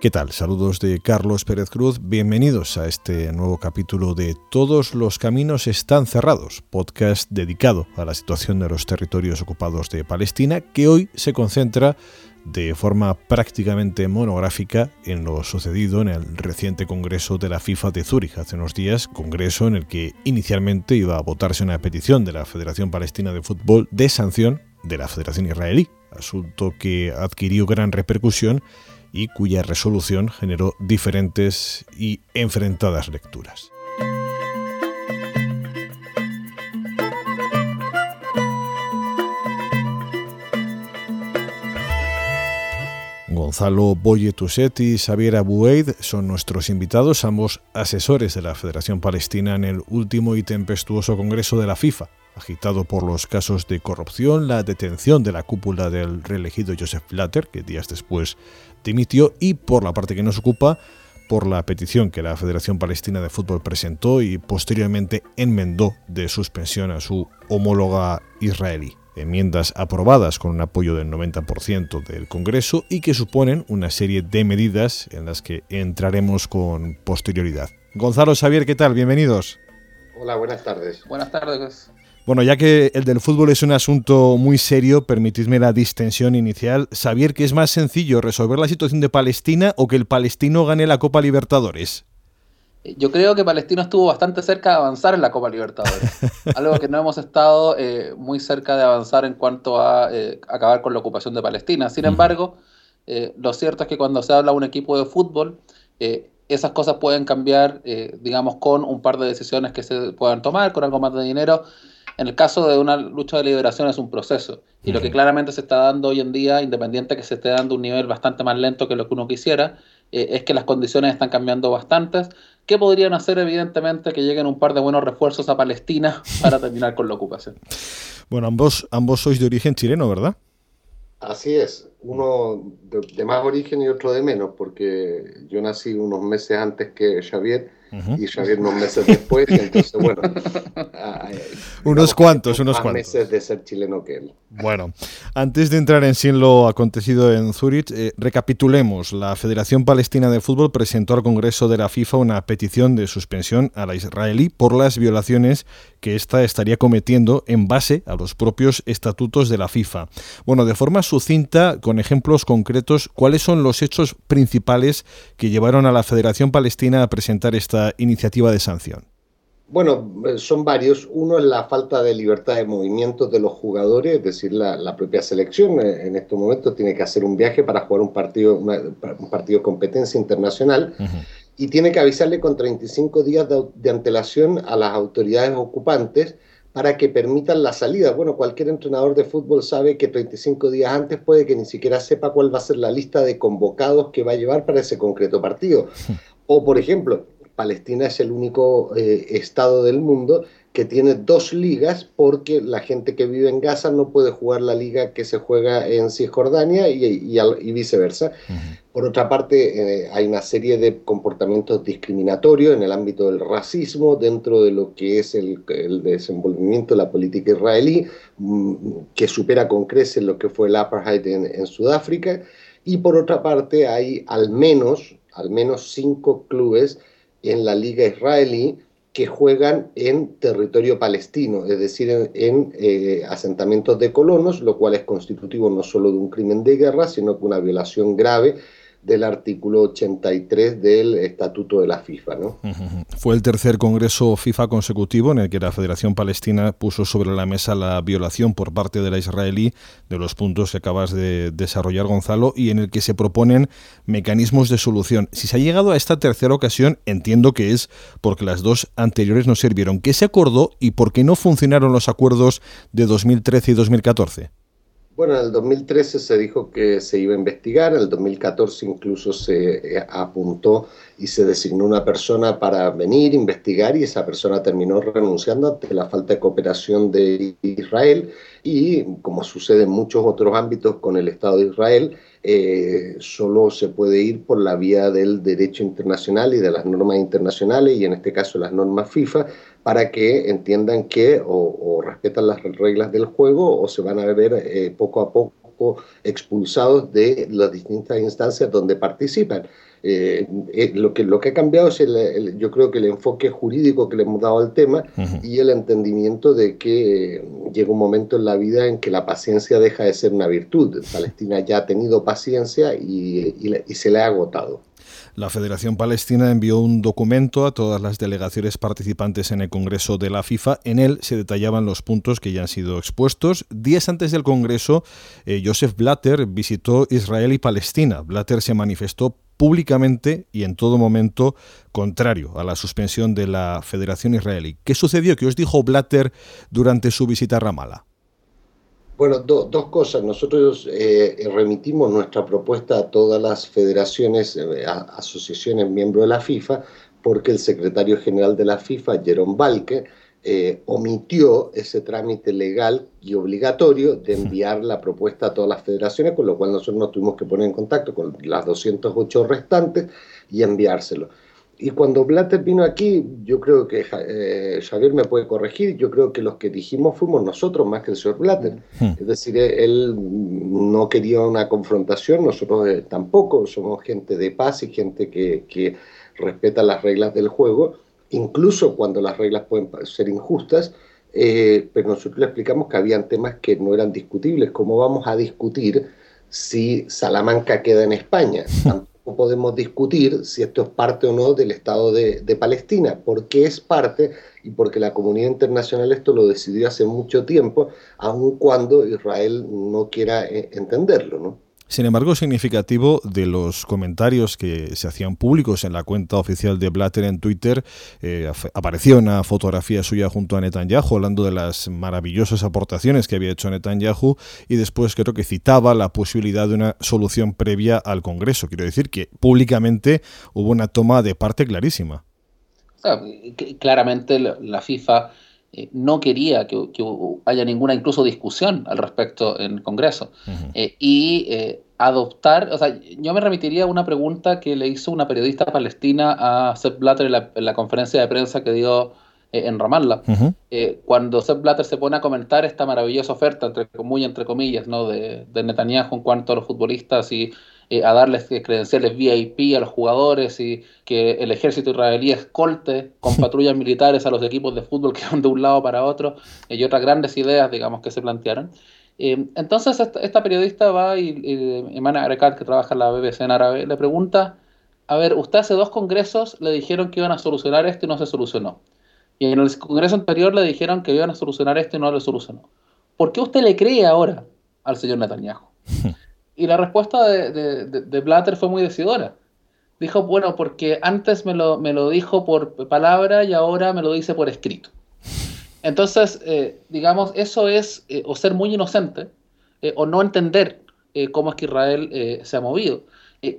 ¿Qué tal? Saludos de Carlos Pérez Cruz. Bienvenidos a este nuevo capítulo de Todos los caminos están cerrados, podcast dedicado a la situación de los territorios ocupados de Palestina, que hoy se concentra de forma prácticamente monográfica en lo sucedido en el reciente Congreso de la FIFA de Zúrich hace unos días, congreso en el que inicialmente iba a votarse una petición de la Federación Palestina de Fútbol de sanción de la Federación Israelí, asunto que adquirió gran repercusión y cuya resolución generó diferentes y enfrentadas lecturas. Gonzalo Boye y Xavier Aboueid son nuestros invitados, ambos asesores de la Federación Palestina en el último y tempestuoso Congreso de la FIFA, agitado por los casos de corrupción, la detención de la cúpula del reelegido Joseph Blatter, que días después dimitió, y por la parte que nos ocupa, por la petición que la Federación Palestina de Fútbol presentó y posteriormente enmendó de suspensión a su homóloga israelí. Enmiendas aprobadas con un apoyo del 90% del Congreso y que suponen una serie de medidas en las que entraremos con posterioridad. Gonzalo Xavier, ¿qué tal? Bienvenidos. Hola, buenas tardes. Buenas tardes. Bueno, ya que el del fútbol es un asunto muy serio, permitidme la distensión inicial. Saber que es más sencillo resolver la situación de Palestina o que el palestino gane la Copa Libertadores. Yo creo que Palestino estuvo bastante cerca de avanzar en la Copa Libertadores. algo que no hemos estado eh, muy cerca de avanzar en cuanto a eh, acabar con la ocupación de Palestina. Sin embargo, eh, lo cierto es que cuando se habla de un equipo de fútbol, esas cosas pueden cambiar, digamos, con un par de decisiones que se puedan tomar, con algo más de dinero. En el caso de una lucha de liberación es un proceso. Y lo que claramente se está dando hoy en día, independiente que se esté dando un nivel bastante más lento que lo que uno quisiera, eh, es que las condiciones están cambiando bastantes. ¿Qué podrían hacer, evidentemente, que lleguen un par de buenos refuerzos a Palestina para terminar con la ocupación? Bueno, ambos, ambos sois de origen chileno, ¿verdad? Así es, uno de, de, más origen y otro de menos, porque yo nací unos meses antes que Xavier y Xavier unos meses después, y entonces, bueno. unos cuantos, unos cuantos. meses de ser chileno que él. Bueno, antes de entrar en sí en lo acontecido en Zurich, eh, recapitulemos. La Federación Palestina de Fútbol presentó al Congreso de la FIFA una petición de suspensión a la israelí por las violaciones que ésta estaría cometiendo en base a los propios estatutos de la FIFA. Bueno, de forma sucinta, con ejemplos concretos, ¿cuáles son los hechos principales que llevaron a la Federación Palestina a presentar esta iniciativa de sanción? Bueno, eh, son varios. Uno es la falta de libertad de movimiento de los jugadores, es decir, la, propia selección eh, en estos momentos tiene que hacer un viaje para jugar un partido, un partido de competencia internacional y tiene que avisarle con 35 días de, antelación a las autoridades ocupantes para que permitan la salida. Bueno, cualquier entrenador de fútbol sabe que 35 días antes puede que ni siquiera sepa cuál va a ser la lista de convocados que va a llevar para ese concreto partido. O, por ejemplo, Palestina es el único eh, estado del mundo que tiene dos ligas porque la gente que vive en Gaza no puede jugar la liga que se juega en Cisjordania y, y, viceversa. Por otra parte, eh, hay una serie de comportamientos discriminatorios en el ámbito del racismo dentro de lo que es el, desenvolvimiento de la política israelí, mm, que supera con creces lo que fue el apartheid en, en Sudáfrica. Y por otra parte, hay al menos, al menos cinco clubes en la liga israelí que juegan en territorio palestino, es decir, en, eh, asentamientos de colonos, lo cual es constitutivo no solo de un crimen de guerra, sino que una violación grave del artículo 83 del Estatuto de la FIFA. ¿no? Fue el tercer Congreso FIFA consecutivo en el que la Federación Palestina puso sobre la mesa la violación por parte de la israelí de los puntos que acabas de desarrollar, Gonzalo, y en el que se proponen mecanismos de solución. Si se ha llegado a esta tercera ocasión, entiendo que es porque las dos anteriores no sirvieron. ¿Qué se acordó y por qué no funcionaron los acuerdos de 2013 y 2014? Bueno, en el 2013 se dijo que se iba a investigar, en el 2014 incluso se eh, apuntó y se designó una persona para venir, investigar y esa persona terminó renunciando ante la falta de cooperación de Israel. Y como sucede en muchos otros ámbitos con el Estado de Israel, eh, solo se puede ir por la vía del derecho internacional y de las normas internacionales y en este caso las normas FIFA para que entiendan que o, respetan las reglas del juego o se van a ver eh, poco a poco expulsados de las distintas instancias donde participan. Eh, eh, lo, que, lo que ha cambiado es, el, yo creo que el enfoque jurídico que le hemos dado al tema y el entendimiento de que llega un momento en la vida en que la paciencia deja de ser una virtud. Palestina ya ha tenido paciencia y, y se le ha agotado. La Federación Palestina envió un documento a todas las delegaciones participantes en el Congreso de la FIFA. En él se detallaban los puntos que ya han sido expuestos. Días antes del Congreso, eh, Joseph Blatter visitó Israel y Palestina. Blatter se manifestó públicamente y en todo momento contrario a la suspensión de la Federación Israelí. ¿Qué sucedió? ¿Qué os dijo Blatter durante su visita a Ramallah? Bueno, dos cosas. Nosotros eh, remitimos nuestra propuesta a todas las federaciones, eh, asociaciones miembros de la FIFA, porque el secretario general de la FIFA, Jerome Balke, eh, omitió ese trámite legal y obligatorio de enviar la propuesta a todas las federaciones, con lo cual nosotros nos tuvimos que poner en contacto con las 208 restantes y enviárselo. Y cuando Blatter vino aquí, yo creo que eh, Javier me puede corregir, yo creo que los que dijimos fuimos nosotros más que el señor Blatter. Es decir, él no quería una confrontación, nosotros eh, tampoco, somos gente de paz y gente que, que respeta las reglas del juego, incluso cuando las reglas pueden ser injustas, eh, pero nosotros le explicamos que habían temas que no eran discutibles. ¿Cómo vamos a discutir si Salamanca queda en España? podemos discutir si esto es parte o no del Estado de, Palestina, porque es parte y porque la comunidad internacional esto lo decidió hace mucho tiempo, aun cuando Israel no quiera eh, entenderlo, ¿no? Sin embargo, significativo de los comentarios que se hacían públicos en la cuenta oficial de Blatter en Twitter, eh, apareció una fotografía suya junto a Netanyahu hablando de las maravillosas aportaciones que había hecho Netanyahu y después creo que citaba la posibilidad de una solución previa al Congreso. Quiero decir que públicamente hubo una toma de parte clarísima. claramente la FIFA eh, no quería que, haya ninguna incluso discusión al respecto en el Congreso. Eh, y eh, adoptar, o sea, yo me remitiría a una pregunta que le hizo una periodista palestina a Sepp Blatter en la, conferencia de prensa que dio en Ramallah. cuando Sepp Blatter se pone a comentar esta maravillosa oferta, entre, muy entre comillas, ¿no? de, de Netanyahu en cuanto a los futbolistas y eh, a darles credenciales VIP a los jugadores y que el ejército israelí escolte con patrullas militares a los equipos de fútbol que van de un lado para otro eh, y otras grandes ideas, digamos, que se plantearon. Eh, entonces esta, periodista va y, y Emana Arekat, que trabaja en la BBC en árabe, le pregunta, a ver, usted hace dos congresos le dijeron que iban a solucionar esto y no se solucionó. Y en el congreso anterior le dijeron que iban a solucionar esto y no lo solucionó. ¿Por qué usted le cree ahora al señor Netanyahu? Y la respuesta de, Blatter fue muy decidora. Dijo, bueno, porque antes me lo, me lo dijo por palabra y ahora me lo dice por escrito. Entonces, eh, digamos, eso es eh, o ser muy inocente eh, o no entender cómo es que Israel se ha movido.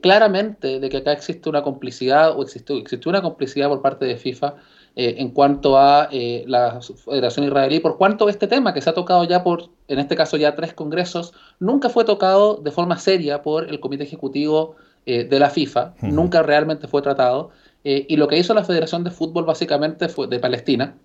claramente de que acá existe una complicidad o existió, existió una complicidad por parte de FIFA eh, en cuanto a eh, la Federación Israelí, por cuanto este tema que se ha tocado ya por, en este caso ya tres congresos, nunca fue tocado de forma seria por el Comité Ejecutivo eh, de la FIFA, nunca realmente fue tratado, y lo que hizo la Federación de Fútbol básicamente fue, de Palestina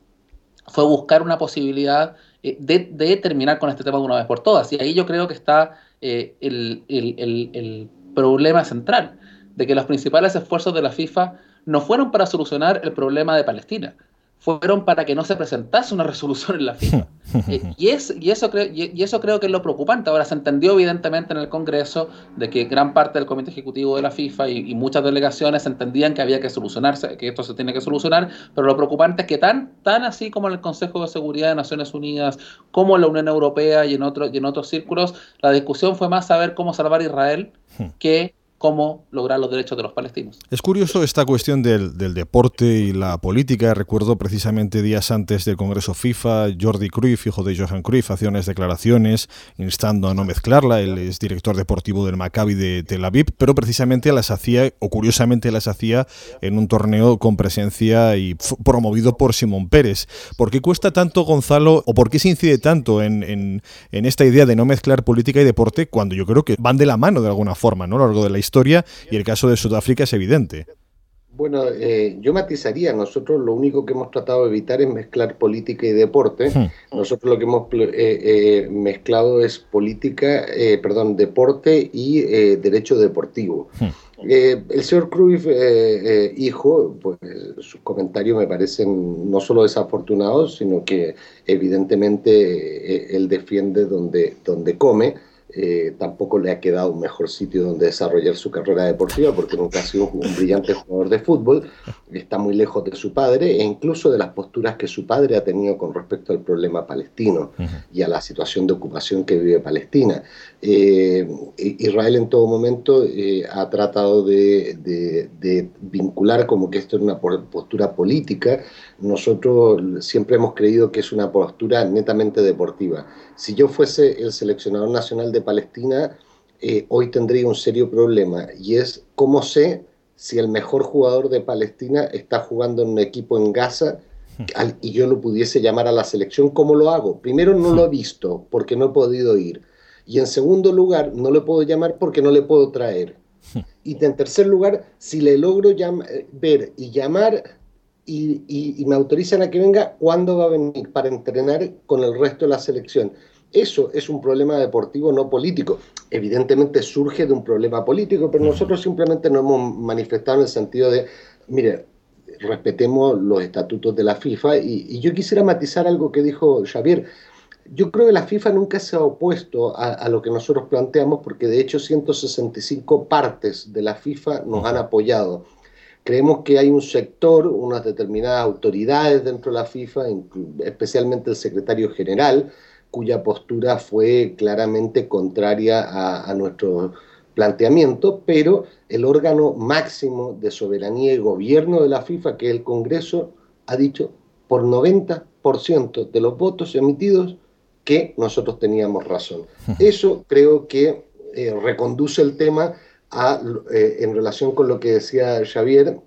fue buscar una posibilidad de, de, terminar con este tema de una vez por todas, y ahí yo creo que está el, el, el problema central, de que los principales esfuerzos de la FIFA no fueron para solucionar el problema de Palestina, fueron para que no se presentase una resolución en la FIFA. Eh, y, es, y, eso creo, y, eso creo que es lo preocupante. Ahora se entendió evidentemente en el Congreso de que gran parte del Comité Ejecutivo de la FIFA y, muchas delegaciones entendían que había que solucionarse, que esto se tiene que solucionar, pero lo preocupante es que tan, tan así como en el Consejo de Seguridad de Naciones Unidas, como en la Unión Europea y en, otros y en otros círculos, la discusión fue más saber cómo salvar a Israel que cómo lograr los derechos de los palestinos. Es curioso esta cuestión del, deporte y la política. Recuerdo precisamente días antes del Congreso FIFA, Jordi Cruyff, hijo de Johan Cruyff, hacía unas declaraciones instando a no mezclarla. Él es director deportivo del Maccabi de Tel Aviv, pero precisamente las hacía, o curiosamente las hacía, en un torneo con presencia y promovido por Simón Pérez. ¿Por qué cuesta tanto, Gonzalo, o por qué se incide tanto en, en, en esta idea de no mezclar política y deporte cuando yo creo que van de la mano de alguna forma, ¿no? A lo largo de la historia y el caso de Sudáfrica es evidente. Bueno, eh, yo matizaría, nosotros lo único que hemos tratado de evitar es mezclar política y deporte. Hmm. Nosotros lo que hemos eh, eh, mezclado es política, perdón, deporte y derecho deportivo. Hmm. el señor Cruyff, hijo, pues sus comentarios me parecen no solo desafortunados, sino que evidentemente él defiende donde, donde come eh, tampoco le ha quedado un mejor sitio donde desarrollar su carrera deportiva porque nunca ha sido un brillante jugador de fútbol, está muy lejos de su padre e incluso de las posturas que su padre ha tenido con respecto al problema palestino y a la situación de ocupación que vive Palestina. Eh, Israel en todo momento eh, ha tratado de, de, vincular como que esto es una postura política. Nosotros siempre hemos creído que es una postura netamente deportiva. Si yo fuese el seleccionador nacional de Palestina, eh, hoy tendría un serio problema y es cómo sé si el mejor jugador de Palestina está jugando en un equipo en Gaza y yo lo pudiese llamar a la selección, ¿cómo lo hago? Primero no lo he visto porque no he podido ir. Y en segundo lugar, no le puedo llamar porque no le puedo traer. Y en tercer lugar, si le logro eh, ver y llamar y, y, me autorizan a que venga, ¿cuándo va a venir para entrenar con el resto de la selección? Eso es un problema deportivo, no político. Evidentemente surge de un problema político, pero nosotros simplemente nos hemos manifestado en el sentido de, mire, respetemos los estatutos de la FIFA y, yo quisiera matizar algo que dijo Xavier. Yo creo que la FIFA nunca se ha opuesto a, a, lo que nosotros planteamos porque de hecho 165 partes de la FIFA nos han apoyado. Creemos que hay un sector, unas determinadas autoridades dentro de la FIFA, especialmente el secretario general, cuya postura fue claramente contraria a, nuestro planteamiento, pero el órgano máximo de soberanía y gobierno de la FIFA, que es el Congreso, ha dicho por 90% de los votos emitidos que nosotros teníamos razón. Eso creo que eh, reconduce el tema a, eh, en relación con lo que decía Xavier,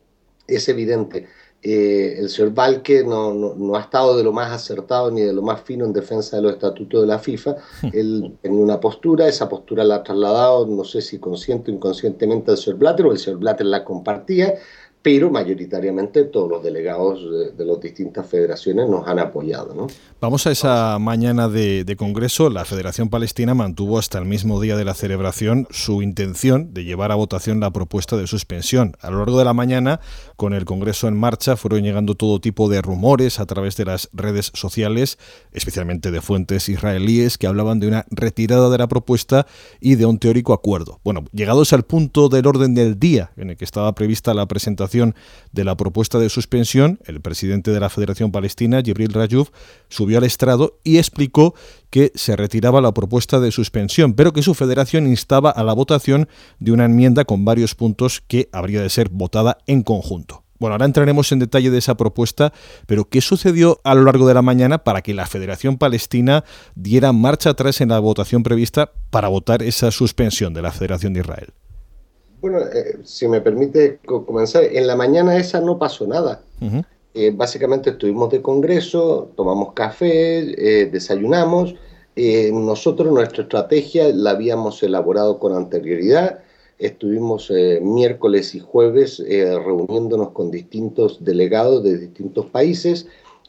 es evidente. Eh, el señor Valque no, no, ha estado de lo más acertado ni de lo más fino en defensa de los estatutos de la FIFA. Él tenía una postura, esa postura la ha trasladado, no sé si consciente o inconscientemente al señor Blatter, o el señor Blatter la compartía, pero mayoritariamente todos los delegados de, las distintas federaciones nos han apoyado. ¿no? Vamos a esa mañana de, Congreso. La Federación Palestina mantuvo hasta el mismo día de la celebración su intención de llevar a votación la propuesta de suspensión. A lo largo de la mañana, con el Congreso en marcha, fueron llegando todo tipo de rumores a través de las redes sociales, especialmente de fuentes israelíes, que hablaban de una retirada de la propuesta y de un teórico acuerdo. Bueno, llegados al punto del orden del día en el que estaba prevista la presentación de la propuesta de suspensión, el presidente de la Federación Palestina, Jibril Rayouf, subió al estrado y explicó que se retiraba la propuesta de suspensión, pero que su federación instaba a la votación de una enmienda con varios puntos que habría de ser votada en conjunto. Bueno, ahora entraremos en detalle de esa propuesta, pero ¿qué sucedió a lo largo de la mañana para que la Federación Palestina diera marcha atrás en la votación prevista para votar esa suspensión de la Federación de Israel? Bueno, eh, si me permite comenzar, en la mañana esa no pasó nada. Eh, básicamente estuvimos de congreso, tomamos café, eh, desayunamos. nosotros nuestra estrategia la habíamos elaborado con anterioridad. Estuvimos miércoles y jueves reuniéndonos con distintos delegados de distintos países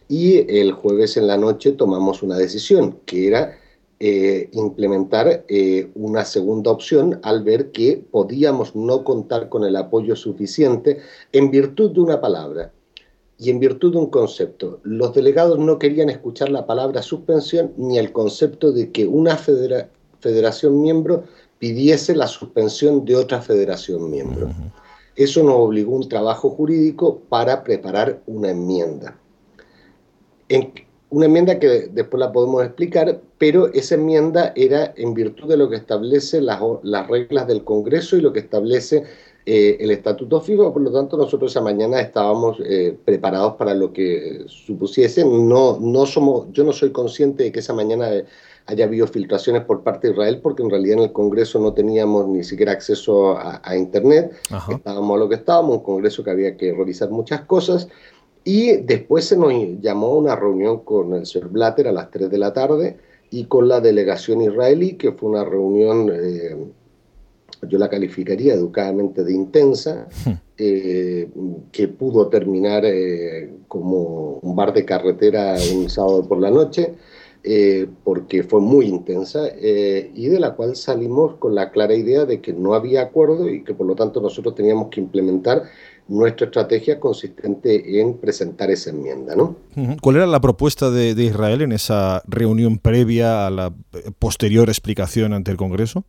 y el jueves en la noche tomamos una decisión que era eh, implementar eh, una segunda opción al ver que podíamos no contar con el apoyo suficiente en virtud de una palabra y en virtud de un concepto. Los delegados no querían escuchar la palabra suspensión ni el concepto de que una federación miembro pidiese la suspensión de otra federación miembro. Eso nos obligó un trabajo jurídico para preparar una enmienda. En, una enmienda que después la podemos explicar, pero esa enmienda era en virtud de lo que establece las, las reglas del Congreso y lo que establece eh, el Estatuto FIFA, por lo tanto nosotros esa mañana estábamos eh, preparados para lo que supusiese. No, no somos, yo no soy consciente de que esa mañana haya habido filtraciones por parte de Israel, porque en realidad en el Congreso no teníamos ni siquiera acceso a, Internet, estábamos a lo que estábamos, un Congreso que había que revisar muchas cosas. Y después se nos llamó a una reunión con el señor Blatter a las 3 de la tarde y con la delegación israelí, que fue una reunión, eh, yo la calificaría educadamente de intensa, hmm. eh, que pudo terminar eh, como un bar de carretera un sábado por la noche, porque fue muy intensa, y de la cual salimos con la clara idea de que no había acuerdo y que por lo tanto nosotros teníamos que implementar nuestra estrategia consistente en presentar esa enmienda. ¿no? ¿Cuál era la propuesta de, Israel en esa reunión previa a la posterior explicación ante el Congreso?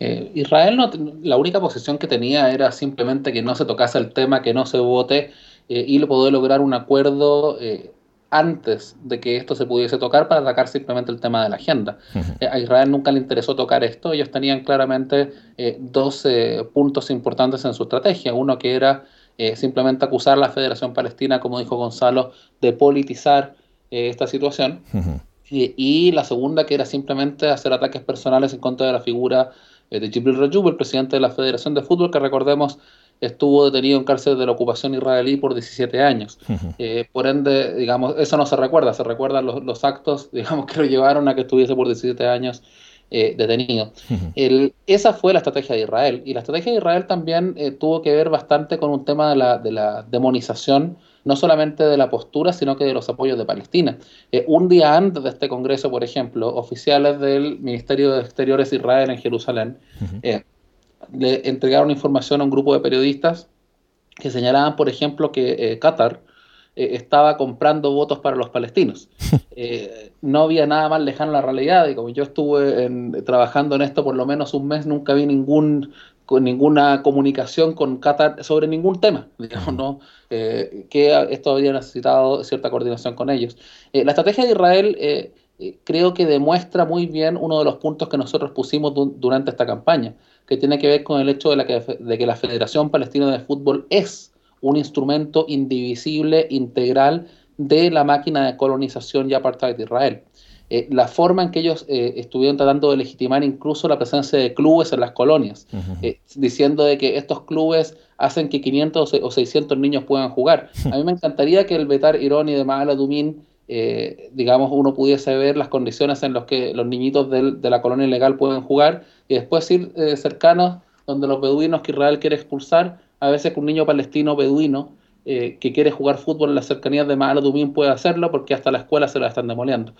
Eh, Israel no, la única posición que tenía era simplemente que no se tocase el tema, que no se vote eh, y poder lograr un acuerdo eh, antes de que esto se pudiese tocar para atacar simplemente el tema de la agenda. Eh, a Israel nunca le interesó tocar esto, ellos tenían claramente eh, dos puntos importantes en su estrategia. Uno que era eh, simplemente acusar a la Federación Palestina, como dijo Gonzalo, de politizar esta situación. y, la segunda que era simplemente hacer ataques personales en contra de la figura de Jibril Rajoub, el presidente de la Federación de Fútbol, que recordemos estuvo detenido en cárcel de la ocupación israelí por 17 años. Eh, por ende, digamos, eso no se recuerda, se recuerdan los, actos, digamos, que lo llevaron a que estuviese por 17 años eh, detenido. esa fue la estrategia de Israel. Y la estrategia de Israel también eh, tuvo que ver bastante con un tema de la, de la, demonización, no solamente de la postura, sino que de los apoyos de Palestina. un día antes de este Congreso, por ejemplo, oficiales del Ministerio de Exteriores de Israel en Jerusalén, le entregaron información a un grupo de periodistas que señalaban, por ejemplo, que eh, Qatar eh, estaba comprando votos para los palestinos. Eh, no había nada más lejano a la realidad y como yo estuve trabajando en esto por lo menos un mes, nunca vi ningún con ninguna comunicación con Qatar sobre ningún tema, digamos, ¿no? que esto habría necesitado cierta coordinación con ellos. la estrategia de Israel creo que demuestra muy bien uno de los puntos que nosotros pusimos durante esta campaña, que tiene que ver con el hecho de, la que, de que la Federación Palestina de Fútbol es un instrumento indivisible, integral de la máquina de colonización y apartheid de Israel. Eh, la forma en que ellos eh, estuvieron tratando de legitimar incluso la presencia de clubes en las colonias, eh, diciendo de que estos clubes hacen que 500 o 600 niños puedan jugar. A mí me encantaría que el Betar Ironi de Mahala Dumin eh, digamos, uno pudiese ver las condiciones en las que los niñitos de la colonia ilegal pueden jugar y después ir eh, cercanos donde los beduinos que Israel quiere expulsar, a veces que un niño palestino beduino eh, que quiere jugar fútbol en las cercanías de Dumín puede hacerlo porque hasta la escuela se la están demoliendo.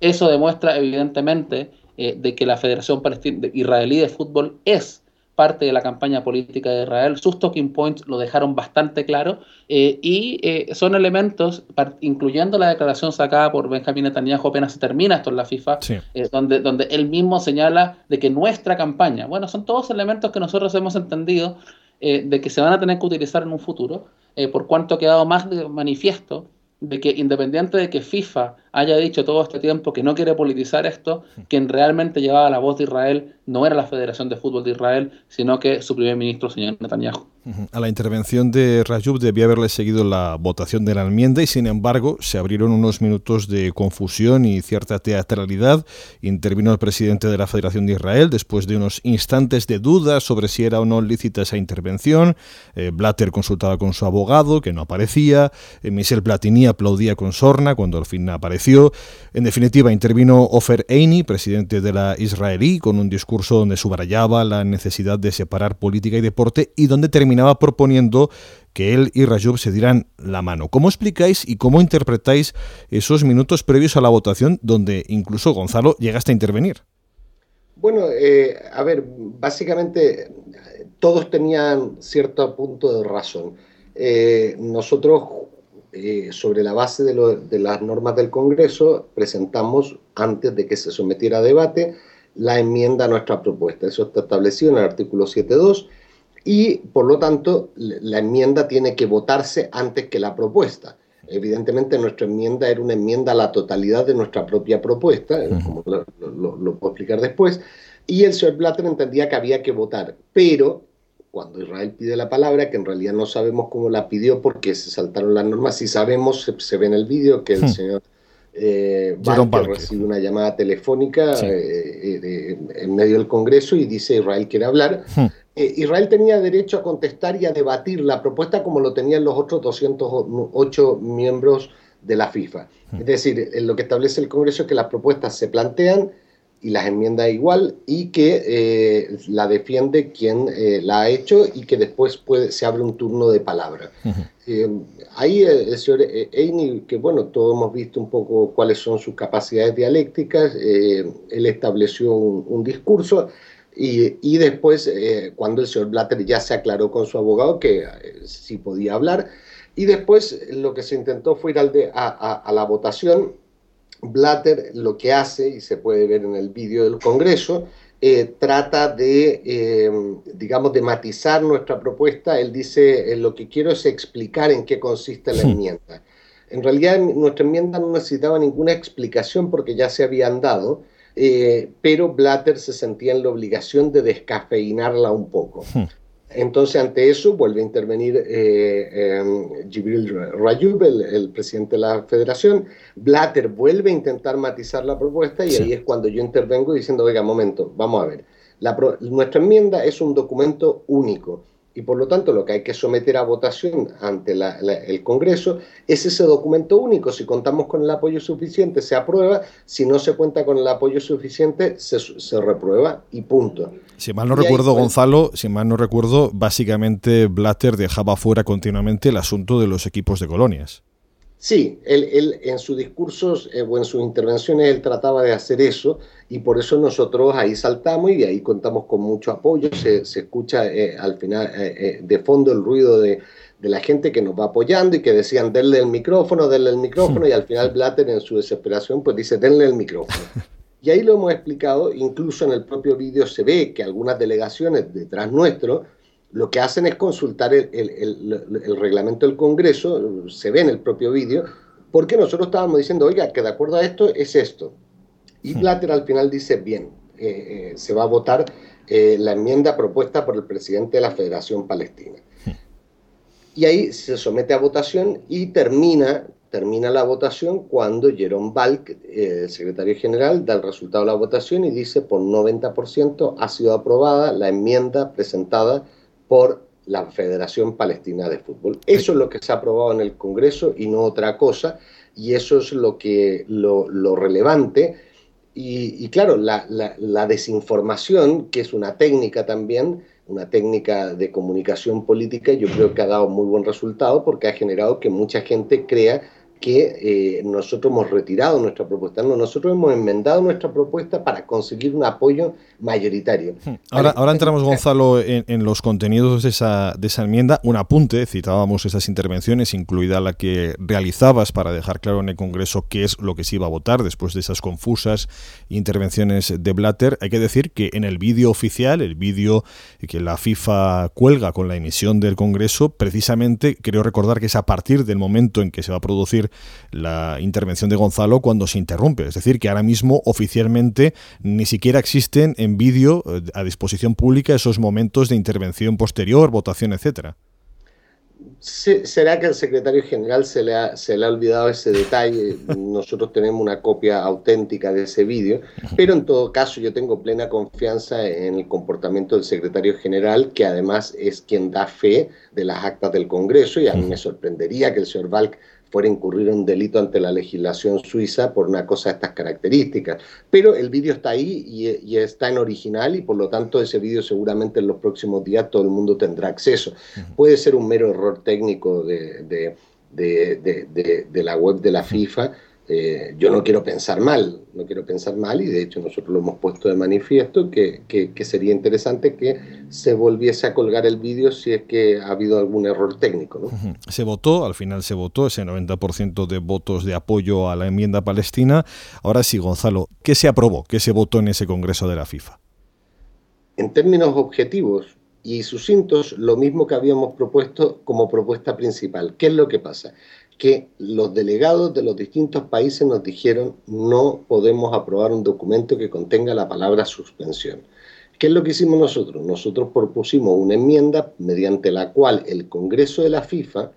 eso demuestra evidentemente de que la Federación Palestina, Israelí de Fútbol es parte de la campaña política de Israel. Sus talking points lo dejaron bastante claro eh, y eh, son elementos, incluyendo la declaración sacada por Benjamín Netanyahu apenas se termina esto en la FIFA, eh, donde, donde él mismo señala de que nuestra campaña, bueno, son todos elementos que nosotros hemos entendido de que se van a tener que utilizar en un futuro, por cuanto ha quedado más de manifiesto de que independiente de que FIFA haya dicho todo este tiempo que no quiere politizar esto, quien realmente llevaba la voz de Israel no era la Federación de Fútbol de Israel, sino que su primer ministro, señor Netanyahu. A la intervención de Rajub debía haberle seguido la votación de la enmienda y sin embargo se abrieron unos minutos de confusión y cierta teatralidad. Intervino el presidente de la Federación de Israel después de unos instantes de duda sobre si era o no lícita esa intervención. Eh, Blatter consultaba con su abogado, que no aparecía. Eh, Michel Platini aplaudía con sorna cuando al fin En definitiva, intervino Ofer Eini, presidente de la israelí, con un discurso donde subrayaba la necesidad de separar política y deporte y donde terminaba proponiendo que él y Rajub se dieran la mano. ¿Cómo explicáis y cómo interpretáis esos minutos previos a la votación donde incluso Gonzalo llegaste a intervenir? Bueno, eh, a ver, básicamente todos tenían cierto punto de razón. Eh, nosotros eh, sobre la base de, las normas del Congreso, presentamos, antes de que se sometiera a debate, la enmienda a nuestra propuesta. Eso está establecido en el artículo 7.2 y, por lo tanto, la enmienda tiene que votarse antes que la propuesta. Evidentemente nuestra enmienda era una enmienda a la totalidad de nuestra propia propuesta, como lo, lo, puedo explicar después, y el señor Blatter entendía que había que votar, pero cuando Israel pide la palabra, que en realidad no sabemos cómo la pidió porque se saltaron las normas, si sabemos, se, ve en el vídeo que el hmm. señor eh, recibe una llamada telefónica eh, eh, en medio del Congreso y dice Israel quiere hablar. Hmm. Eh, Israel tenía derecho a contestar y a debatir la propuesta como lo tenían los otros 208 miembros de la FIFA. Hmm. Es decir, lo que establece el Congreso es que las propuestas se plantean, y las enmiendas igual y que eh, la defiende quien eh, la ha hecho y que después puede, se abre un turno de palabra. Eh, ahí el señor Eini, que bueno, todos hemos visto un poco cuáles son sus capacidades dialécticas, él estableció un, discurso y, y después cuando el señor Blatter ya se aclaró con su abogado que sí podía hablar, y después lo que se intentó fue ir al de, a la votación Blatter lo que hace, y se puede ver en el vídeo del Congreso, eh, trata de, eh, digamos, de matizar nuestra propuesta. Él dice, eh, lo que quiero es explicar en qué consiste la enmienda. En realidad nuestra enmienda no necesitaba ninguna explicación porque ya se habían dado, pero Blatter se sentía en la obligación de descafeinarla un poco. Entonces, ante eso, vuelve a intervenir eh, Jibril Rayub, el, presidente de la federación. Blatter vuelve a intentar matizar la propuesta y ahí es cuando yo intervengo diciendo, oiga, momento, vamos a ver. nuestra enmienda es un documento único y por lo tanto lo que hay que someter a votación ante el Congreso es ese documento único. Si contamos con el apoyo suficiente, se aprueba. Si no se cuenta con el apoyo suficiente, se, se reprueba y punto. Si mal no recuerdo, Gonzalo, si mal no recuerdo, básicamente Blatter dejaba fuera continuamente el asunto de los equipos de colonias. Sí, él, en sus discursos eh, o en sus intervenciones él trataba de hacer eso y por eso nosotros ahí saltamos y ahí contamos con mucho apoyo. Se, escucha eh, al final eh, de fondo el ruido de, la gente que nos va apoyando y que decían denle el micrófono, denle el micrófono y al final Blatter en su desesperación pues dice denle el micrófono. Y ahí lo hemos explicado, incluso en el propio vídeo se ve que algunas delegaciones detrás nuestro lo que hacen es consultar el, reglamento del Congreso, se ve en el propio vídeo, porque nosotros estábamos diciendo, oiga, que de acuerdo a esto es esto. Y Plater al final dice, bien, eh, eh, se va a votar eh, la enmienda propuesta por el presidente de la Federación Palestina. Y ahí se somete a votación y termina, termina la votación cuando Jerome Balk, el secretario general, da el resultado de la votación y dice por 90% ha sido aprobada la enmienda presentada por la Federación Palestina de Fútbol. Eso es lo que se ha aprobado en el Congreso y no otra cosa, y eso es lo, que, lo, relevante. Y, claro, la, la, desinformación, que es una técnica también, una técnica de comunicación política, yo creo que ha dado muy buen resultado porque ha generado que mucha gente crea que eh, nosotros hemos retirado nuestra propuesta. No, nosotros hemos enmendado nuestra propuesta para conseguir un apoyo mayoritario. Hmm. Ahora, entramos, Gonzalo, en, los contenidos de esa, de esa enmienda. Un apunte, citábamos esas intervenciones, incluida la que realizabas para dejar claro en el Congreso qué es lo que se iba a votar después de esas confusas intervenciones de Blatter. Hay que decir que en el vídeo oficial, el vídeo que la FIFA cuelga con la emisión del Congreso, precisamente creo recordar que es a partir del momento en que se va a producir la intervención de Gonzalo cuando se interrumpe. Es decir, que ahora mismo oficialmente ni siquiera existen en vídeo eh, a disposición pública esos momentos de intervención posterior, votación, etcétera. ¿Será que al secretario general se le, ha, se le ha olvidado ese detalle? Nosotros tenemos una copia auténtica de ese vídeo, pero en todo caso yo tengo plena confianza en el comportamiento del secretario general, que además es quien da fe de las actas del Congreso, y a mí me sorprendería que el señor Valk fuera a incurrir en un delito ante la legislación suiza por una cosa de estas características. Pero el vídeo está ahí y, está en original y por lo tanto ese vídeo seguramente en los próximos días todo el mundo tendrá acceso. Puede ser un mero error técnico de, de la web de la FIFA eh, yo no quiero pensar mal, no quiero pensar mal y de hecho nosotros lo hemos puesto de manifiesto que, sería interesante que se volviese a colgar el vídeo si es que ha habido algún error técnico. Se votó, al final se votó ese 90% de votos de apoyo a la enmienda palestina. Ahora sí, Gonzalo, ¿qué se aprobó? ¿Qué se votó en ese Congreso de la FIFA? En términos objetivos y sucintos, lo mismo que habíamos propuesto como propuesta principal. ¿Qué es lo que pasa? Que los delegados de los distintos países nos dijeron no podemos aprobar un documento que contenga la palabra suspensión. ¿Qué es lo que hicimos nosotros? Nosotros propusimos una enmienda mediante la cual el Congreso de la FIFA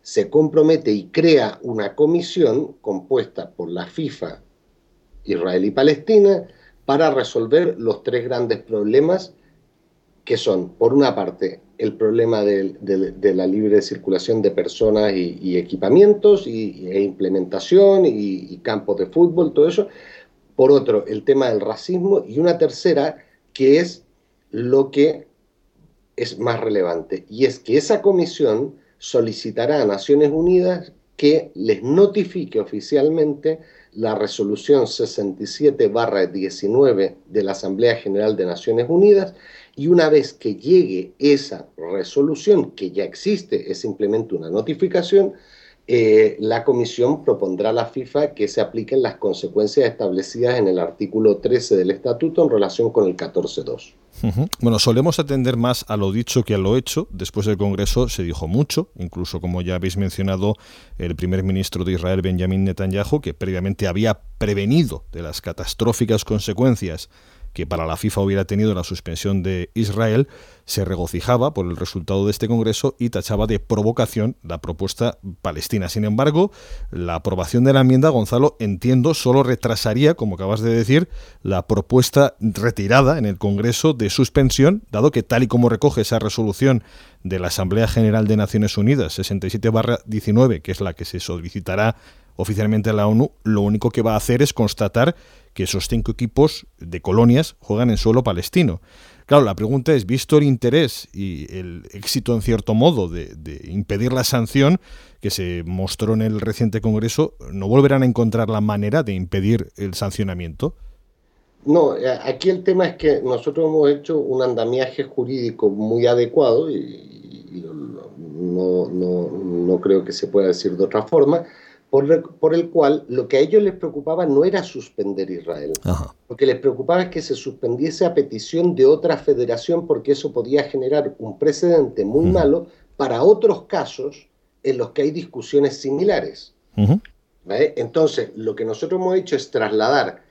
se compromete y crea una comisión compuesta por la FIFA, Israel y Palestina para resolver los tres grandes problemas que son, por una parte, el problema de, la libre circulación de personas y, equipamientos y, e implementación y, campos de fútbol, todo eso. Por otro, el tema del racismo y una tercera que es lo que es más relevante y es que esa comisión solicitará a Naciones Unidas que les notifique oficialmente la resolución 67-19 de la Asamblea General de Naciones Unidas y una vez que llegue esa resolución, que ya existe, es simplemente una notificación, eh, la Comisión propondrá a la FIFA que se apliquen las consecuencias establecidas en el artículo 13 del Estatuto en relación con el 14.2. Bueno, solemos atender más a lo dicho que a lo hecho. Después del Congreso se dijo mucho, incluso como ya habéis mencionado, el primer ministro de Israel, Benjamin Netanyahu, que previamente había prevenido de las catastróficas consecuencias que para la FIFA hubiera tenido la suspensión de Israel, se regocijaba por el resultado de este Congreso y tachaba de provocación la propuesta palestina. Sin embargo, la aprobación de la enmienda, Gonzalo, entiendo, solo retrasaría, como acabas de decir, la propuesta retirada en el Congreso de suspensión, dado que tal y como recoge esa resolución de la Asamblea General de Naciones Unidas 67-19, que es la que se solicitará oficialmente la ONU, lo único que va a hacer es constatar que esos cinco equipos de colonias juegan en suelo palestino. Claro, la pregunta es, visto el interés y el éxito en cierto modo de, impedir la sanción que se mostró en el reciente Congreso, ¿no volverán a encontrar la manera de impedir el sancionamiento? No, eh, aquí el tema es que nosotros hemos hecho un andamiaje jurídico muy adecuado y, no, no creo que se pueda decir de otra forma, por, el cual lo que a ellos les preocupaba no era suspender Israel. Lo que les preocupaba es que se suspendiese a petición de otra federación porque eso podía generar un precedente muy malo para otros casos en los que hay discusiones similares. Entonces, lo que nosotros hemos hecho es trasladar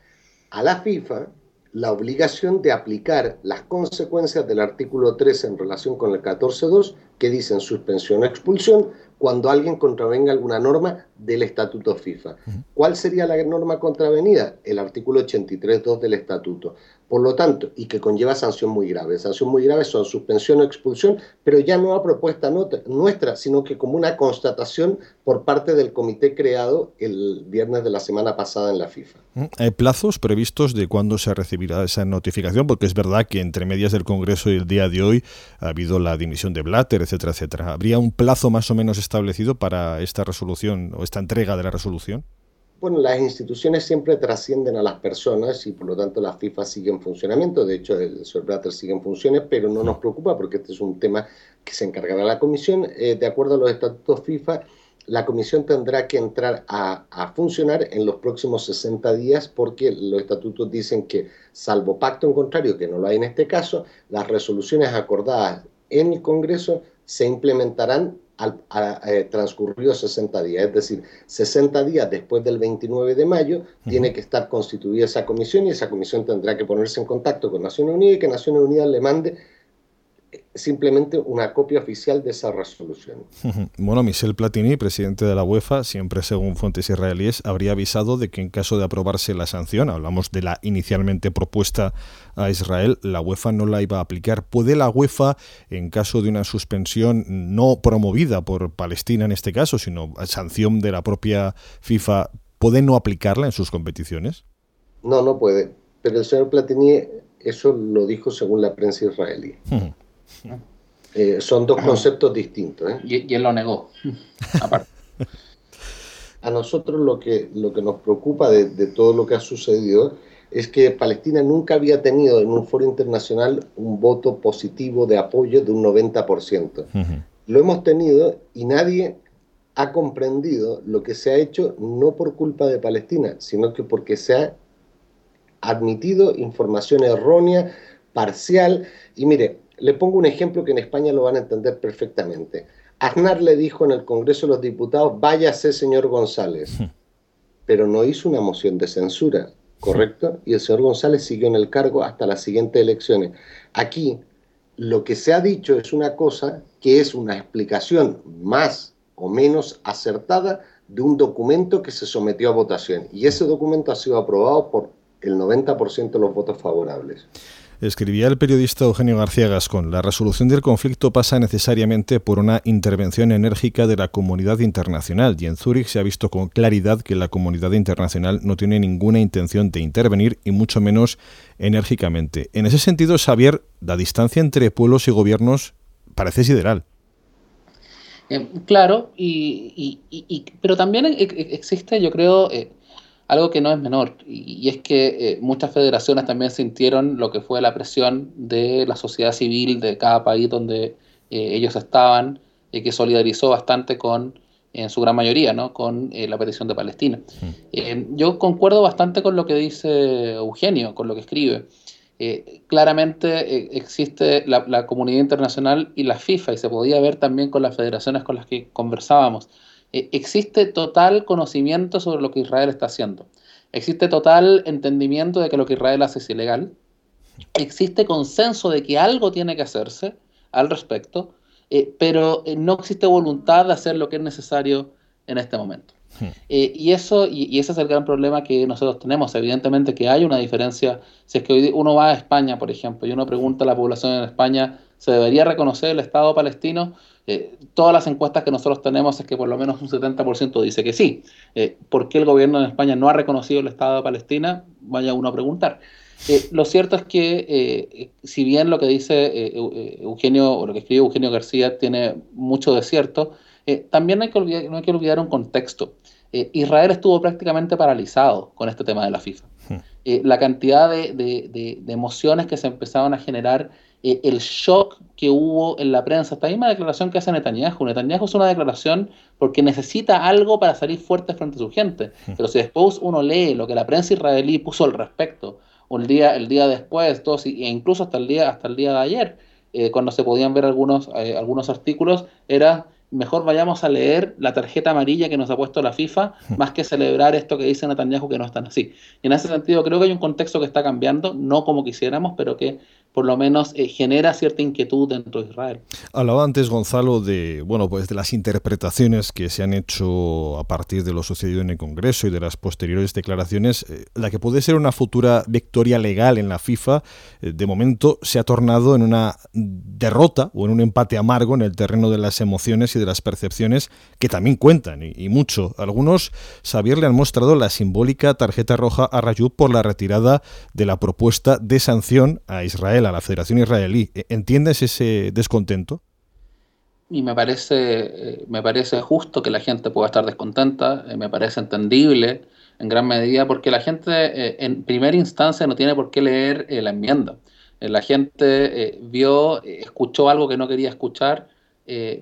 a la FIFA la obligación de aplicar las consecuencias del artículo 13 en relación con el 14.2, que dicen suspensión o expulsión, cuando alguien contravenga alguna norma del Estatuto FIFA. ¿Cuál sería la norma contravenida? El artículo 83.2 del Estatuto. Por lo tanto, y que conlleva sanción muy grave. Sanción muy grave son suspensión o expulsión, pero ya no a propuesta nuestra, sino que como una constatación por parte del comité creado el viernes de la semana pasada en la FIFA. ¿Hay plazos previstos de cuándo se recibirá esa notificación? Porque es verdad que entre medias del Congreso y el día de hoy ha habido la dimisión de Blatter, etcétera, etcétera. ¿Habría un plazo más o menos establecido para esta resolución o esta entrega de la resolución? Bueno, las instituciones siempre trascienden a las personas y por lo tanto la FIFA sigue en funcionamiento. De hecho, el señor Blatter sigue en funciones, pero no nos preocupa porque este es un tema que se encargará la comisión. Eh, de acuerdo a los estatutos FIFA, la comisión tendrá que entrar a, a, funcionar en los próximos 60 días porque los estatutos dicen que, salvo pacto en contrario, que no lo hay en este caso, las resoluciones acordadas en el Congreso se implementarán al, a, eh, transcurridos 60 días, es decir, 60 días después del 29 de mayo tiene que estar constituida esa comisión y esa comisión tendrá que ponerse en contacto con Naciones Unidas y que Naciones Unidas le mande simplemente una copia oficial de esa resolución. Bueno, Michel Platini, presidente de la UEFA, siempre según fuentes israelíes, habría avisado de que en caso de aprobarse la sanción, hablamos de la inicialmente propuesta a Israel, la UEFA no la iba a aplicar. ¿Puede la UEFA, en caso de una suspensión no promovida por Palestina en este caso, sino sanción de la propia FIFA, puede no aplicarla en sus competiciones? No, no puede. Pero el señor Platini eso lo dijo según la prensa israelí. Eh, son dos conceptos distintos. ¿eh? Y, él lo negó, A nosotros lo que, lo que nos preocupa de, todo lo que ha sucedido es que Palestina nunca había tenido en un foro internacional un voto positivo de apoyo de un 90%. Lo hemos tenido y nadie ha comprendido lo que se ha hecho no por culpa de Palestina, sino que porque se ha admitido información errónea, parcial. Y mire, le pongo un ejemplo que en España lo van a entender perfectamente. Aznar le dijo en el Congreso de los Diputados, váyase señor González, pero no hizo una moción de censura, ¿correcto? Y el señor González siguió en el cargo hasta las siguientes elecciones. Aquí lo que se ha dicho es una cosa que es una explicación más o menos acertada de un documento que se sometió a votación. Y ese documento ha sido aprobado por el 90% de los votos favorables. Escribía el periodista Eugenio García Gascón, la resolución del conflicto pasa necesariamente por una intervención enérgica de la comunidad internacional y en Zúrich se ha visto con claridad que la comunidad internacional no tiene ninguna intención de intervenir y mucho menos enérgicamente. En ese sentido, Xavier, la distancia entre pueblos y gobiernos parece sideral. Eh, claro, y, pero también existe, yo creo, eh, algo que no es menor, y, es que eh, muchas federaciones también sintieron lo que fue la presión de la sociedad civil de cada país donde ellos estaban, y que solidarizó bastante con, en su gran mayoría, ¿no? con la petición de Palestina. yo concuerdo bastante con lo que dice Eugenio, con lo que escribe. Eh, claramente eh, existe la, comunidad internacional y la FIFA, y se podía ver también con las federaciones con las que conversábamos. Eh, existe total conocimiento sobre lo que Israel está haciendo. Existe total entendimiento de que lo que Israel hace es ilegal. Existe consenso de que algo tiene que hacerse al respecto, pero no existe voluntad de hacer lo que es necesario en este momento. Hmm. Eh, y eso y, ese es el gran problema que nosotros tenemos. Evidentemente que hay una diferencia. Si es que hoy uno va a España, por ejemplo, y uno pregunta a la población en España, ¿se debería reconocer el Estado palestino? Eh, todas las encuestas que nosotros tenemos es que por lo menos un 70% dice que sí. Eh, ¿Por qué el gobierno de España no ha reconocido el Estado de Palestina? Vaya uno a preguntar. lo cierto es que, si bien lo que dice Eugenio, o lo que escribe Eugenio García tiene mucho de cierto, también hay que no hay que olvidar un contexto. Eh, Israel estuvo prácticamente paralizado con este tema de la FIFA. Hmm. Eh, la cantidad de, emociones que se empezaron a generar, eh, el shock que hubo en la prensa, esta misma declaración que hace Netanyahu. Netanyahu es una declaración porque necesita algo para salir fuerte frente a su gente. Hmm. Pero si después uno lee lo que la prensa israelí puso al respecto, el día, el día después, todos, e incluso hasta el día, hasta el día de ayer, cuando se podían ver algunos, algunos artículos, era mejor vayamos a leer la tarjeta amarilla que nos ha puesto la FIFA, más que celebrar esto que dice Netanyahu que no están así. Y en ese sentido creo que hay un contexto que está cambiando, no como quisiéramos, pero que por lo menos eh, genera cierta inquietud dentro de Israel. Hablaba antes Gonzalo de bueno pues de las interpretaciones que se han hecho a partir de lo sucedido en el Congreso y de las posteriores declaraciones. Eh, la que puede ser una futura victoria legal en la FIFA, eh, de momento se ha tornado en una derrota o en un empate amargo en el terreno de las emociones y de las percepciones que también cuentan y, mucho. Algunos, Xavier, le han mostrado la simbólica tarjeta roja a Rayub por la retirada de la propuesta de sanción a Israel a la Federación Israelí. ¿E-, ¿Entiendes ese descontento? Y me parece, eh, me parece justo que la gente pueda estar descontenta, eh, me parece entendible en gran medida, porque la gente eh, en primera instancia no tiene por qué leer la enmienda. la gente vio, escuchó algo que no quería escuchar,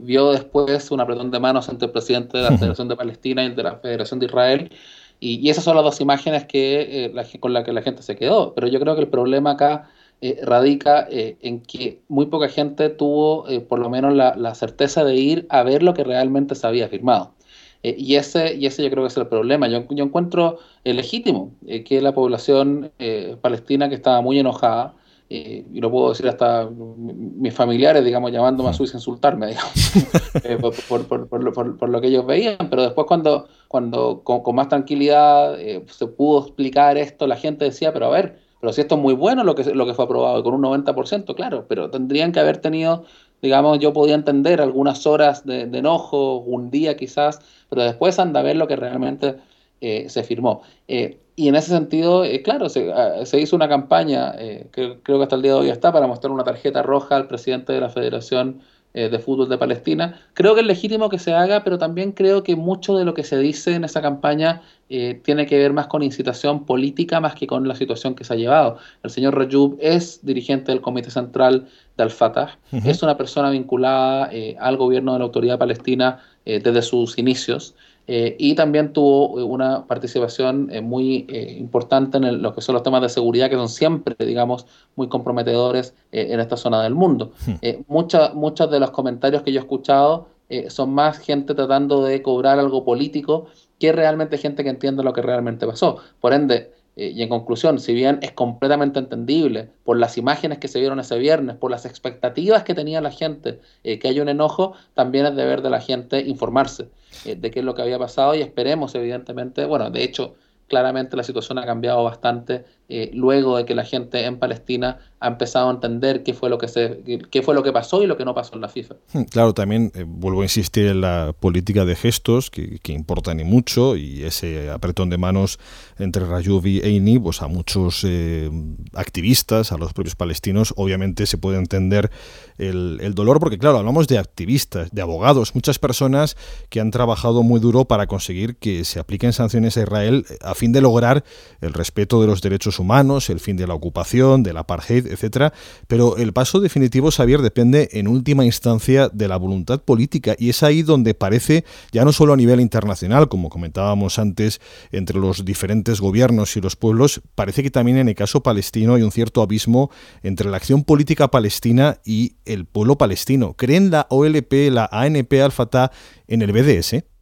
vio después un apretón de manos entre el presidente de la Federación de Palestina y el de la Federación de Israel, y, esas son las dos imágenes que, con las que la gente se quedó. Pero yo creo que el problema acá eh, radica eh, en que muy poca gente tuvo eh, por lo menos la, certeza de ir a ver lo que realmente se había firmado. y, ese, y ese yo creo que es el problema. Yo, yo encuentro legítimo que la población palestina que estaba muy enojada, y lo puedo decir hasta mis familiares, digamos, llamándome a Suiza a insultarme, digamos, por, lo que ellos veían, pero después cuando, cuando con más tranquilidad se pudo explicar esto, la gente decía, pero a ver, pero si esto es muy bueno lo que, lo que fue aprobado, con un 90%, claro, pero tendrían que haber tenido, digamos, yo podía entender algunas horas de, enojo, un día quizás, pero después anda a ver lo que realmente eh, se firmó. Eh, y en ese sentido, eh, claro, ah, se, hizo una campaña, que creo que hasta el día de hoy está, para mostrar una tarjeta roja al presidente de la Federación eh, de fútbol de Palestina. Creo que es legítimo que se haga, pero también creo que mucho de lo que se dice en esa campaña eh, tiene que ver más con incitación política más que con la situación que se ha llevado. El señor Rajub es dirigente del Comité Central de Al-Fatah, es una persona vinculada eh, al gobierno de la Autoridad Palestina desde sus inicios. Eh, y también tuvo eh, una participación eh, muy importante en lo que son los temas de seguridad, que son siempre, digamos, muy comprometedores en esta zona del mundo. Hmm. muchos de los comentarios que yo he escuchado son más gente tratando de cobrar algo político que realmente gente que entiende lo que realmente pasó. Por ende, eh, y en conclusión, si bien es completamente entendible por las imágenes que se vieron ese viernes, por las expectativas que tenía la gente, eh, que hay un enojo, también es deber de la gente informarse eh, de qué es lo que había pasado y esperemos, evidentemente, bueno, de hecho, claramente la situación ha cambiado bastante eh, luego de que la gente en Palestina ha empezado a entender qué fue lo que se qué fue lo que pasó y lo que no pasó en la FIFA. Hmm, claro, también eh, vuelvo a insistir en la política de gestos que, que importa ni mucho y ese apretón de manos entre Rayub y Eini, pues a muchos eh, activistas, a los propios palestinos, obviamente se puede entender el, el, dolor porque claro, hablamos de activistas, de abogados, muchas personas que han trabajado muy duro para conseguir que se apliquen sanciones a Israel a fin de lograr el respeto de los derechos el fin de la ocupación, del apartheid, etcétera, pero el paso definitivo, Xavier, depende en última instancia de la voluntad política y es ahí donde parece, ya no solo a nivel internacional, como comentábamos antes, entre los diferentes gobiernos y los pueblos, parece que también en el caso palestino hay un cierto abismo entre la acción política palestina y el pueblo palestino. ¿Creen la OLP, la ANP, Al-Fatah en el BDS?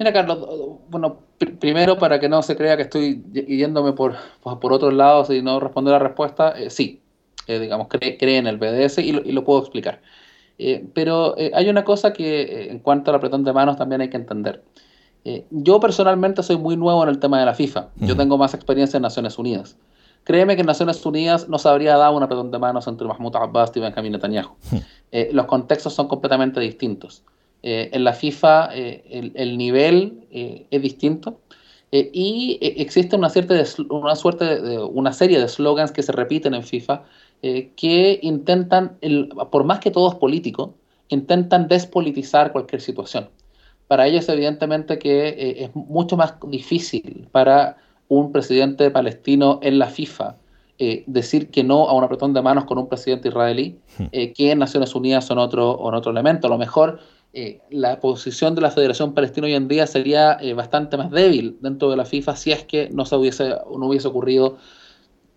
Mira, Carlos, bueno, primero para que no se crea que estoy yéndome por, por otros lados y no responder la respuesta, eh, sí, eh, digamos, cree, en el BDS y lo, puedo explicar. Eh, pero hay una cosa que en cuanto al apretón de manos también hay que entender. yo personalmente soy muy nuevo en el tema de la FIFA. Yo tengo más experiencia en Naciones Unidas. Créeme que en Naciones Unidas no se habría dado un apretón de manos entre Mahmoud Abbas y Benjamin Netanyahu. los contextos son completamente distintos. Eh, en la FIFA eh, el, nivel eh, es distinto y existe una, cierta una, suerte de, una serie de slogans que se repiten en FIFA que intentan, por más que todo es político, intentan despolitizar cualquier situación. Para ellos, evidentemente, que es mucho más difícil para un presidente palestino en la FIFA decir que no a un apretón de manos con un presidente israelí, hmm. que en Naciones Unidas son otro, son otro elemento. A lo mejor eh, la posición de la Federación Palestina hoy en día sería eh, bastante más débil dentro de la FIFA si es que no, se hubiese, no hubiese ocurrido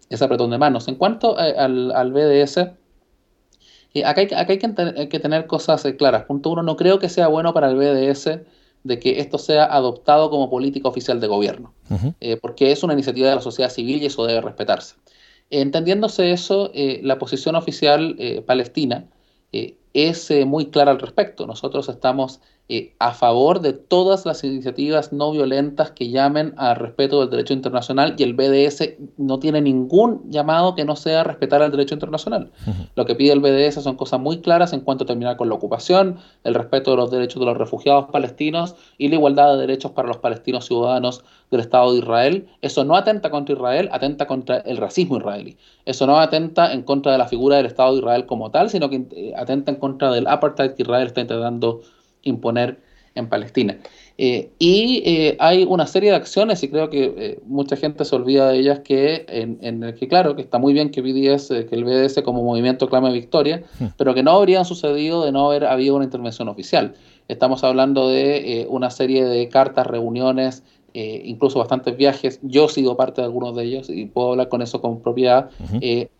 ese apretón de manos. En cuanto eh, al, BDS, acá, hay, acá hay, que, tener cosas claras. Punto uno, no creo que sea bueno para el BDS de que esto sea adoptado como política oficial de gobierno, porque es una iniciativa de la sociedad civil y eso debe respetarse. Entendiéndose eso, la posición oficial palestina es eh, muy clara al respecto. Nosotros estamos eh, a favor de todas las iniciativas no violentas que llamen al respeto del derecho internacional y el BDS no tiene ningún llamado que no sea respetar el derecho internacional. Lo que pide el BDS son cosas muy claras en cuanto a terminar con la ocupación, el respeto de los derechos de los refugiados palestinos y la igualdad de derechos para los palestinos ciudadanos del Estado de Israel. Eso no atenta contra Israel, atenta contra el racismo israelí. Eso no atenta en contra de la figura del Estado de Israel como tal, sino que eh, atenta en contra del apartheid que Israel está intentando imponer en Palestina. Eh, y eh, hay una serie de acciones, y creo que eh, mucha gente se olvida de ellas, que en, el que claro, que está muy bien que, BDS, que el BDS como movimiento clame victoria, hmm. pero que no habrían sucedido de no haber habido una intervención oficial. Estamos hablando de una serie de cartas, reuniones, incluso bastantes viajes, yo he sido parte de algunos de ellos y puedo hablar con eso con propiedad,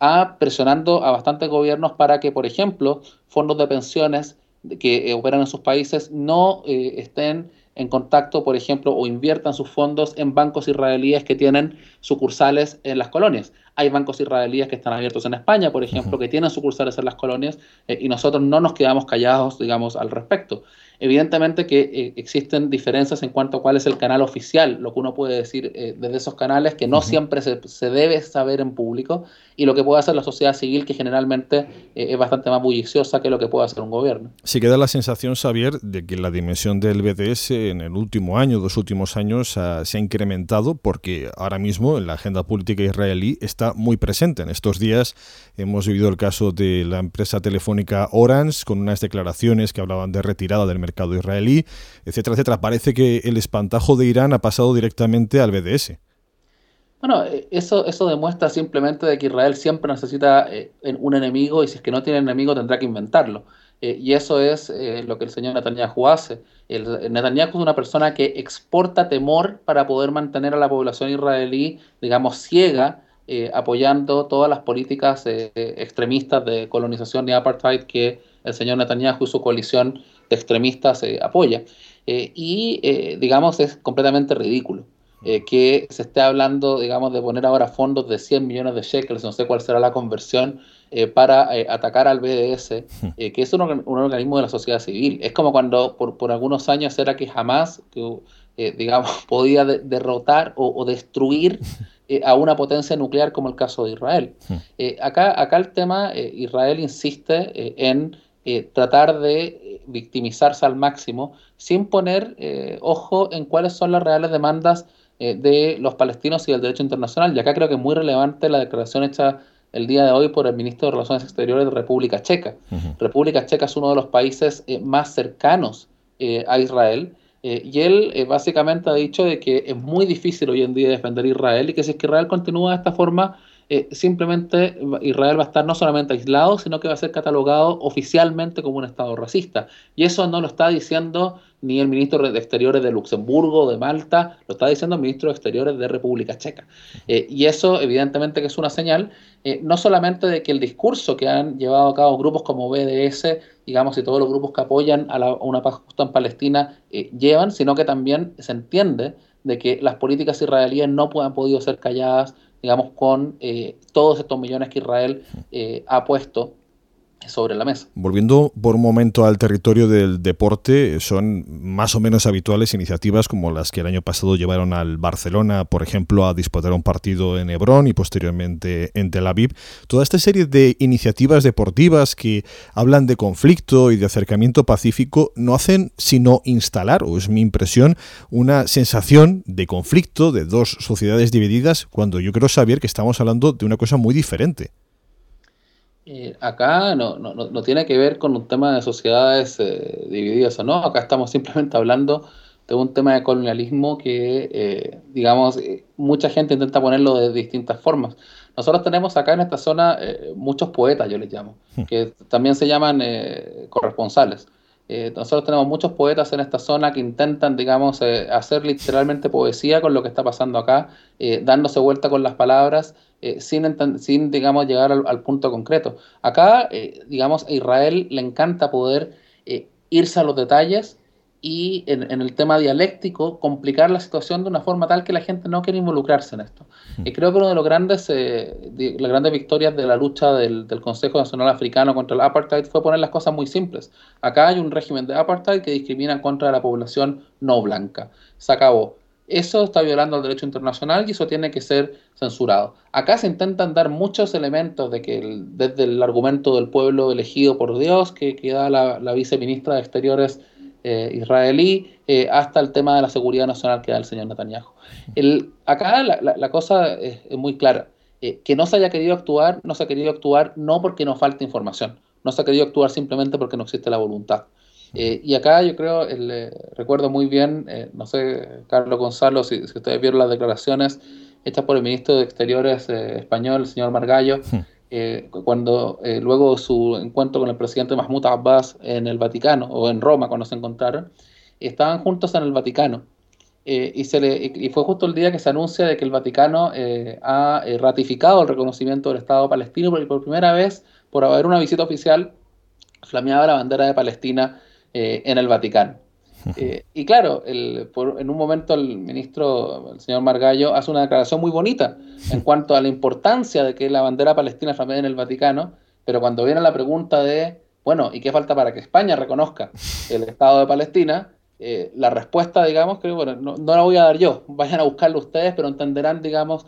a presionando a bastantes gobiernos para que, por ejemplo, fondos de pensiones que eh, operan en sus países no eh, estén en contacto, por ejemplo, o inviertan sus fondos en bancos israelíes que tienen sucursales en las colonias. Hay bancos israelíes que están abiertos en España, por ejemplo, que tienen sucursales en las colonias eh, y nosotros no nos quedamos callados, digamos, al respecto. Evidentemente que eh, existen diferencias en cuanto a cuál es el canal oficial, lo que uno puede decir eh, desde esos canales, que no siempre se, debe saber en público, y lo que puede hacer la sociedad civil, que generalmente eh, es bastante más bulliciosa que lo que puede hacer un gobierno. Sí queda la sensación, Xavier, de que la dimensión del BDS en el último año, dos últimos años, se ha incrementado, porque ahora mismo en la agenda política israelí está muy presente. En estos días hemos vivido el caso de la empresa telefónica Orange, con unas declaraciones que hablaban de retirada del mercado israelí, etcétera, etcétera. Parece que el espantajo de Irán ha pasado directamente al BDS. Bueno, eh, eso, eso demuestra simplemente de que Israel siempre necesita eh, un enemigo y si es que no tiene enemigo tendrá que inventarlo. Eh, y eso es lo que el señor Netanyahu hace. Netanyahu es una persona que exporta temor para poder mantener a la población israelí, digamos, ciega, apoyando todas las políticas extremistas de colonización y apartheid que el señor Netanyahu y su coalición extremistas apoya. y, digamos, es completamente ridículo. que se esté hablando, digamos, de poner ahora fondos de 100 millones de shekels, no sé cuál será la conversión, para atacar al BDS, que es un, organismo de la sociedad civil. Es como cuando por, por algunos años era que jamás, que, digamos, podía derrotar o, destruir eh, a una potencia nuclear como el caso de Israel. Hmm. Eh, acá, acá el tema, eh, Israel insiste en tratar de victimizarse al máximo sin poner ojo en cuáles son las reales demandas de los palestinos y del derecho internacional. Y acá creo que es muy relevante la declaración hecha el día de hoy por el ministro de Relaciones Exteriores de República Checa. República Checa es uno de los países más cercanos a Israel eh, y él eh, básicamente ha dicho de que es muy difícil hoy en día defender a Israel y que si es que Israel continúa de esta forma, eh, simplemente Israel va a estar no solamente aislado, sino que va a ser catalogado oficialmente como un Estado racista. Y eso no lo está diciendo ni el ministro de Exteriores de Luxemburgo, de Malta, lo está diciendo el ministro de Exteriores de República Checa. y eso evidentemente que es una señal, no solamente de que el discurso que han llevado a cabo grupos como BDS digamos, y todos los grupos que apoyan a, una paz justa en Palestina eh, llevan, sino que también se entiende de que las políticas israelíes no han podido ser calladas, digamos, con eh, todos estos millones que Israel eh, ha puesto sobre la mesa. Volviendo por un momento al territorio del deporte, son más o menos habituales iniciativas como las que el año pasado llevaron al Barcelona, por ejemplo, a disputar un partido en Hebrón y posteriormente en Tel Aviv. Toda esta serie de iniciativas deportivas que hablan de conflicto y de acercamiento pacífico no hacen sino instalar, o es mi impresión, una sensación de conflicto de dos sociedades divididas cuando yo creo saber que estamos hablando de una cosa muy diferente. Eh, acá no, no, no, tiene que ver con un tema de sociedades eh, divididas o no, acá estamos simplemente hablando de un tema de colonialismo que, eh, digamos, mucha gente intenta ponerlo de distintas formas. Nosotros tenemos acá en esta zona muchos poetas, yo les llamo, hmm. que también se llaman corresponsales. Nosotros tenemos muchos poetas en esta zona que intentan, digamos, hacer literalmente poesía con lo que está pasando acá, dándose vuelta con las palabras eh, sin, sin, digamos, llegar al, punto concreto. Acá, eh, digamos, a Israel le encanta poder eh, irse a los detalles y en, el tema dialéctico complicar la situación de una forma tal que la gente no quiere involucrarse en esto. Y creo que una de los grandes, las grandes victorias de la lucha del, del, Consejo Nacional Africano contra el apartheid fue poner las cosas muy simples. Acá hay un régimen de apartheid que discrimina contra la población no blanca. Se acabó. Eso está violando el derecho internacional y eso tiene que ser censurado. Acá se intentan dar muchos elementos de que desde el argumento del pueblo elegido por Dios, que, que da la, viceministra de Exteriores eh, israelí, eh, hasta el tema de la seguridad nacional que da el señor Netanyahu. El, acá la, cosa es, muy clara. Eh, que no se haya querido actuar, no se ha querido actuar no porque nos falte información, no se ha querido actuar simplemente porque no existe la voluntad. Y acá yo creo, eh, recuerdo muy bien, no sé, Carlos Gonzalo, si, ustedes vieron las declaraciones hechas por el ministro de Exteriores español, el señor Margallo, hmm. cuando luego su encuentro con el presidente Mahmoud Abbas en el Vaticano, o en Roma cuando se encontraron, estaban juntos en el Vaticano. y, se le, y fue justo el día que se anuncia de que el Vaticano ha ratificado el reconocimiento del Estado palestino y por primera vez, por haber una visita oficial, flameaba la bandera de Palestina eh, en el Vaticano. Eh, y claro, en un momento el ministro, el señor Margallo, hace una declaración muy bonita en cuanto a la importancia de que la bandera palestina flamee en el Vaticano, pero cuando viene la pregunta de, bueno, ¿y qué falta para que España reconozca el Estado de Palestina? Eh, la respuesta, digamos, que bueno, no, la voy a dar yo, vayan a buscarlo ustedes, pero entenderán, digamos,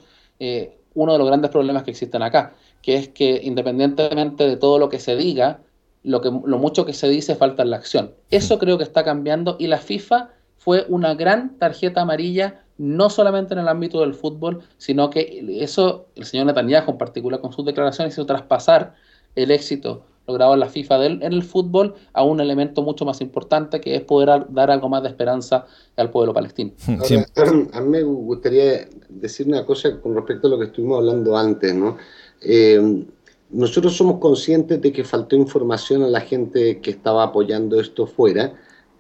uno de los grandes problemas que existen acá, que es que independientemente de todo lo que se diga, lo, que, lo mucho que se dice falta en la acción. Eso creo que está cambiando y la FIFA fue una gran tarjeta amarilla, no solamente en el ámbito del fútbol, sino que eso, el señor Netanyahu en particular con sus declaraciones, hizo traspasar el éxito logrado en la FIFA en el fútbol a un elemento mucho más importante que es poder dar algo más de esperanza al pueblo palestino. a mí me gustaría decir una cosa con respecto a lo que estuvimos hablando antes, ¿no? Eh, nosotros somos conscientes de que faltó información a la gente que estaba apoyando esto fuera,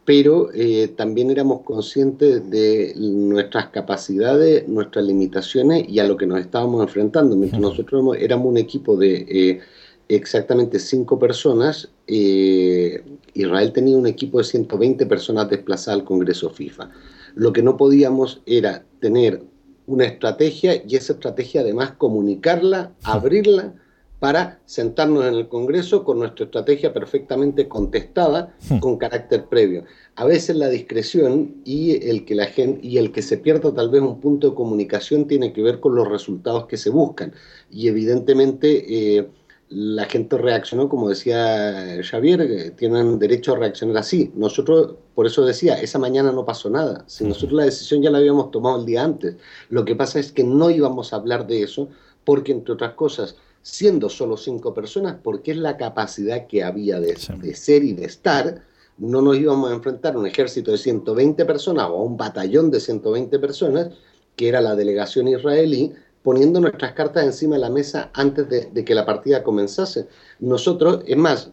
pero eh, también éramos conscientes de nuestras capacidades, nuestras limitaciones y a lo que nos estábamos enfrentando. Mientras nosotros éramos un equipo de, eh, exactamente cinco personas, eh, Israel tenía un equipo de 120 personas desplazadas al Congreso FIFA. Lo que no podíamos era tener una estrategia y esa estrategia además comunicarla, abrirla para sentarnos en el Congreso con nuestra estrategia perfectamente contestada hmm. con carácter previo. A veces la discreción y el que la gente y el que se pierda tal vez un punto de comunicación tiene que ver con los resultados que se buscan y evidentemente eh, la gente reaccionó como decía Javier, tienen derecho a reaccionar así. Nosotros, por eso decía, esa mañana no pasó nada. Si hmm. nosotros la decisión ya la habíamos tomado el día antes, lo que pasa es que no íbamos a hablar de eso porque entre otras cosas siendo solo cinco personas, porque es la capacidad que había de, ser y de estar, no nos íbamos a enfrentar a un ejército de 120 personas o a un batallón de 120 personas, que era la delegación israelí, poniendo nuestras cartas encima de la mesa antes de, que la partida comenzase. Nosotros, es más,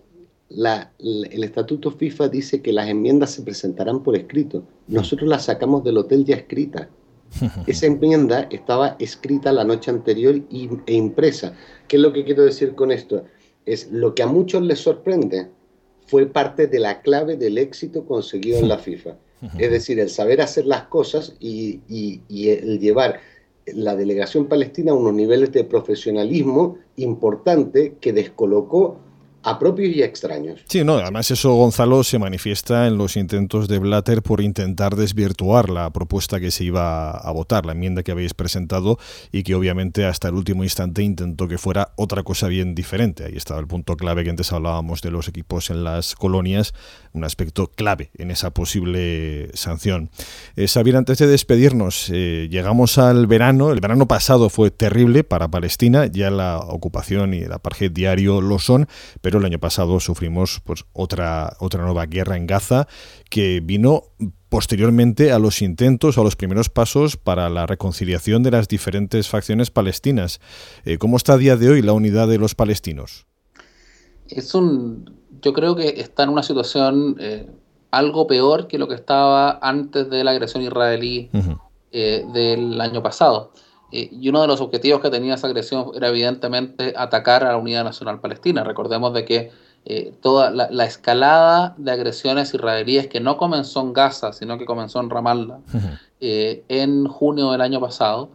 el estatuto FIFA dice que las enmiendas se presentarán por escrito. Nosotros las sacamos del hotel ya escritas. Esa enmienda estaba escrita la noche anterior e impresa. ¿Qué es lo que quiero decir con esto? Es lo que a muchos les sorprende fue parte de la clave del éxito conseguido en la FIFA. Es decir, el saber hacer las cosas y, y el llevar la delegación palestina a unos niveles de profesionalismo importante que descolocó a propios y extraños. Sí, no, además eso, Gonzalo, se manifiesta en los intentos de Blatter por intentar desvirtuar la propuesta que se iba a votar, la enmienda que habéis presentado y que obviamente hasta el último instante intentó que fuera otra cosa bien diferente. Ahí estaba el punto clave que antes hablábamos de los equipos en las colonias, un aspecto clave en esa posible sanción. Eh, antes de despedirnos, eh, llegamos al verano, el verano pasado fue terrible para Palestina, ya la ocupación y el apartheid diario lo son, pero el año pasado sufrimos pues, otra, otra nueva guerra en Gaza que vino posteriormente a los intentos, a los primeros pasos para la reconciliación de las diferentes facciones palestinas. Eh, ¿Cómo está a día de hoy la unidad de los palestinos? Es un, yo creo que está en una situación eh, algo peor que lo que estaba antes de la agresión israelí eh, del año pasado. Eh, y uno de los objetivos que tenía esa agresión era evidentemente atacar a la unidad nacional palestina. Recordemos de que toda la, escalada de agresiones israelíes que no comenzó en Gaza, sino que comenzó en Ramallah en junio del año pasado,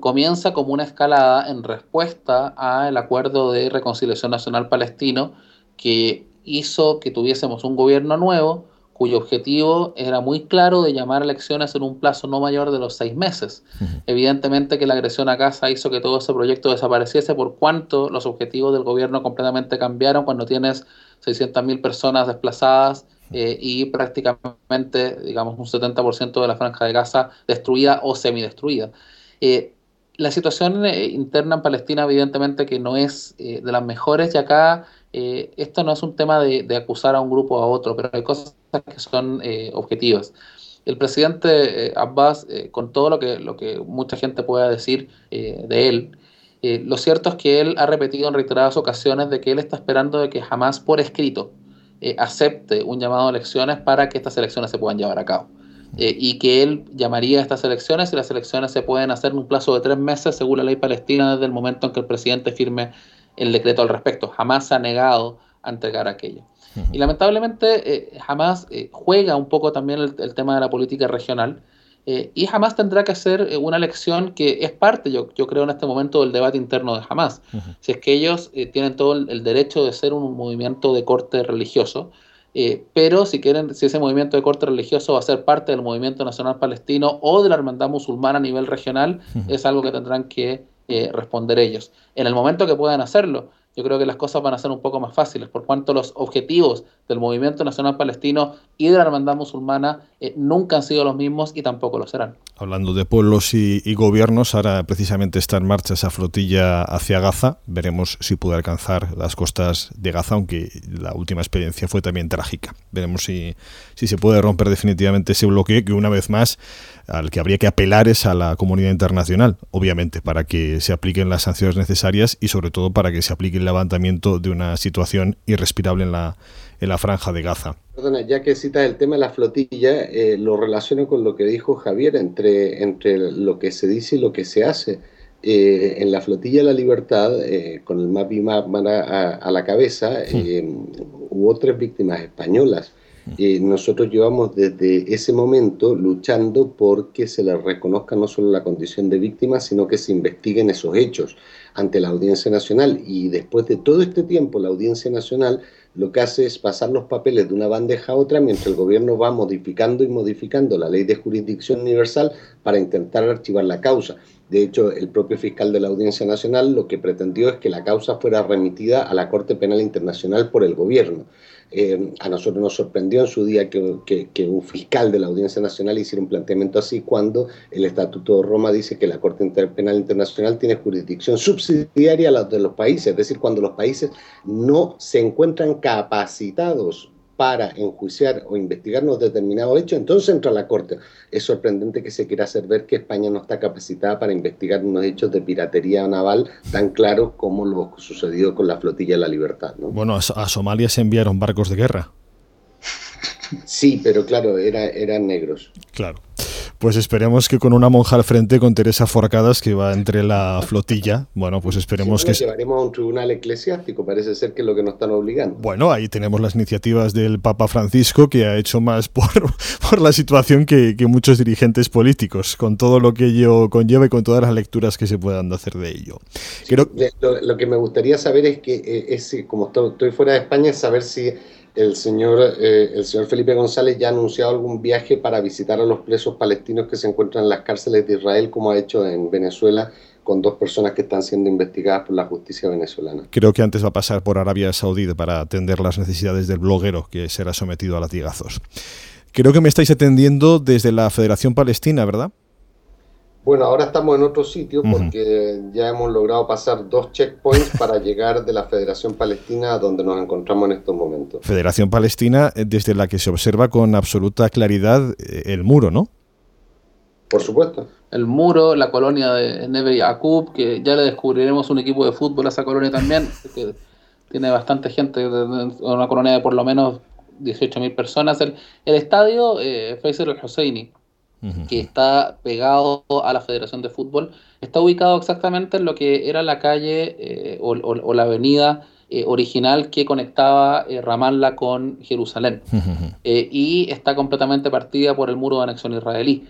comienza como una escalada en respuesta al acuerdo de reconciliación nacional palestino que hizo que tuviésemos un gobierno nuevo cuyo objetivo era muy claro de llamar a elecciones en un plazo no mayor de los seis meses. Evidentemente que la agresión a Gaza hizo que todo ese proyecto desapareciese por cuanto los objetivos del gobierno completamente cambiaron cuando tienes 600.000 personas desplazadas eh, y prácticamente, digamos, un 70% de la franja de Gaza destruida o semidestruida. Eh, la situación eh, interna en Palestina evidentemente que no es de las mejores y acá esto no es un tema de, acusar a un grupo o a otro, pero hay cosas que son eh, objetivas. El presidente eh, Abbas, eh, con todo lo que, mucha gente pueda decir de él, lo cierto es que él ha repetido en reiteradas ocasiones de que él está esperando de que jamás por escrito acepte un llamado a elecciones para que estas elecciones se puedan llevar a cabo. y que él llamaría a estas elecciones y las elecciones se pueden hacer en un plazo de tres meses según la ley palestina desde el momento en que el presidente firme el decreto al respecto. Jamás se ha negado a entregar aquello. Y lamentablemente eh, jamás eh, juega un poco también el, tema de la política regional eh, y jamás tendrá que hacer una elección que es parte, yo, yo creo, en este momento del debate interno de jamás. Si es que ellos tienen todo el, derecho de ser un movimiento de corte religioso, pero si quieren, si ese movimiento de corte religioso va a ser parte del movimiento nacional palestino o de la hermandad musulmana a nivel regional, es algo que tendrán que responder ellos. En el momento que puedan hacerlo, yo creo que las cosas van a ser un poco más fáciles, por cuanto los objetivos del movimiento nacional palestino y de la hermandad musulmana eh, nunca han sido los mismos y tampoco lo serán. Hablando de pueblos y, gobiernos, ahora precisamente está en marcha esa flotilla hacia Gaza. Veremos si puede alcanzar las costas de Gaza, aunque la última experiencia fue también trágica. Veremos si, si se puede romper definitivamente ese bloqueo, que una vez más al que habría que apelar es a la comunidad internacional, obviamente, para que se apliquen las sanciones necesarias y sobre todo para que se aplique el levantamiento de una situación irrespirable en la, en la franja de Gaza. Perdona, ya que citas el tema de la flotilla, eh, lo relaciono con lo que dijo Javier entre, entre lo que se dice y lo que se hace. eh, en la flotilla de la libertad, eh, con el MAPI a, a, la cabeza, eh, hubo tres víctimas españolas. nosotros llevamos desde ese momento luchando porque se les reconozca no solo la condición de víctima, sino que se investiguen esos hechos ante la Audiencia Nacional. Y después de todo este tiempo, la Audiencia Nacional lo que hace es pasar los papeles de una bandeja a otra mientras el gobierno va modificando y modificando la ley de jurisdicción universal para intentar archivar la causa. De hecho, el propio fiscal de la Audiencia Nacional lo que pretendió es que la causa fuera remitida a la Corte Penal Internacional por el gobierno. Eh, a nosotros nos sorprendió en su día que, un fiscal de la Audiencia Nacional hiciera un planteamiento así cuando el Estatuto de Roma dice que la Corte Penal Internacional tiene jurisdicción subsidiaria a la de los países, es decir, cuando los países no se encuentran capacitados para enjuiciar o investigar unos determinados hechos, entonces entra a la Corte. Es sorprendente que se quiera hacer ver que España no está capacitada para investigar unos hechos de piratería naval tan claros como lo sucedió con la flotilla de la libertad. Bueno, a Somalia se enviaron barcos de guerra. Sí, pero claro, era, eran negros. Claro. Pues esperemos que con una monja al frente, con Teresa Forcadas, que va entre la flotilla, bueno, pues esperemos que... llevaremos a un tribunal eclesiástico, parece ser que es lo que nos están obligando. Bueno, ahí tenemos las iniciativas del Papa Francisco, que ha hecho más por, por la situación que, muchos dirigentes políticos, con todo lo que ello conlleva y con todas las lecturas que se puedan hacer de ello. lo, que me gustaría saber es que, eh, es, como estoy fuera de España, es saber si el señor, eh, el señor Felipe González ya ha anunciado algún viaje para visitar a los presos palestinos que se encuentran en las cárceles de Israel, como ha hecho en Venezuela con dos personas que están siendo investigadas por la justicia venezolana. Creo que antes va a pasar por Arabia Saudí para atender las necesidades del bloguero que será sometido a latigazos. Creo que me estáis atendiendo desde la Federación Palestina, ¿verdad? Bueno, ahora estamos en otro sitio porque ya hemos logrado pasar dos checkpoints para llegar de la Federación Palestina a donde nos encontramos en estos momentos. Federación Palestina, eh, desde la que se observa con absoluta claridad eh, el muro, ¿no? Por supuesto. El muro, la colonia de Neve Yaqub, que ya le descubriremos un equipo de fútbol a esa colonia también, que tiene bastante gente, una colonia de por lo menos 18.000 personas. El, estadio eh, Faisal que está pegado a la Federación de Fútbol, está ubicado exactamente en lo que era la calle eh, o, la avenida eh, original que conectaba eh, Ramallah con Jerusalén. y está completamente partida por el muro de anexión israelí.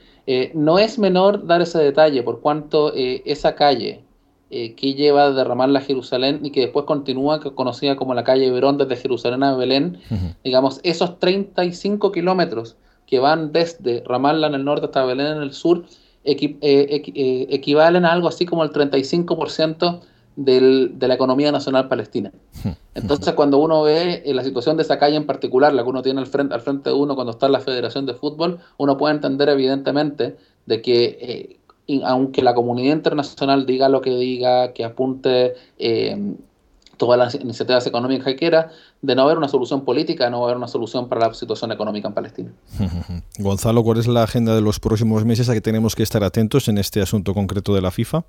no es menor dar ese detalle, por cuanto esa calle que lleva de Ramallah a Jerusalén y que después continúa, que conocida como la calle Verón desde Jerusalén a Belén, digamos, esos 35 kilómetros que van desde Ramallah en el norte hasta Belén en el sur, eh, eh, equivalen a algo así como el 35% del, de la economía nacional palestina. Entonces, cuando uno ve eh, la situación de esa calle en particular, la que uno tiene al frente, al frente de uno cuando está en la Federación de Fútbol, uno puede entender evidentemente de que, aunque la comunidad internacional diga lo que diga, que apunte todas las iniciativas económicas que quiera, de no haber una solución política, no haber una solución para la situación económica en Palestina. Gonzalo, ¿cuál es la agenda de los próximos meses a que tenemos que estar atentos en este asunto concreto de la FIFA?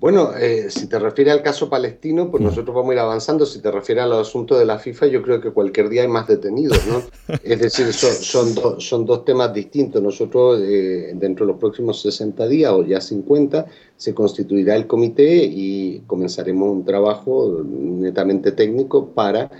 Bueno, eh, si te refieres al caso palestino, pues nosotros vamos a ir avanzando. Si te refieres al asunto de la FIFA, yo creo que cualquier día hay más detenidos, ¿no? Es decir, son, son, dos temas distintos. Nosotros, eh, dentro de los próximos 60 días o ya 50, se constituirá el comité y comenzaremos un trabajo netamente técnico para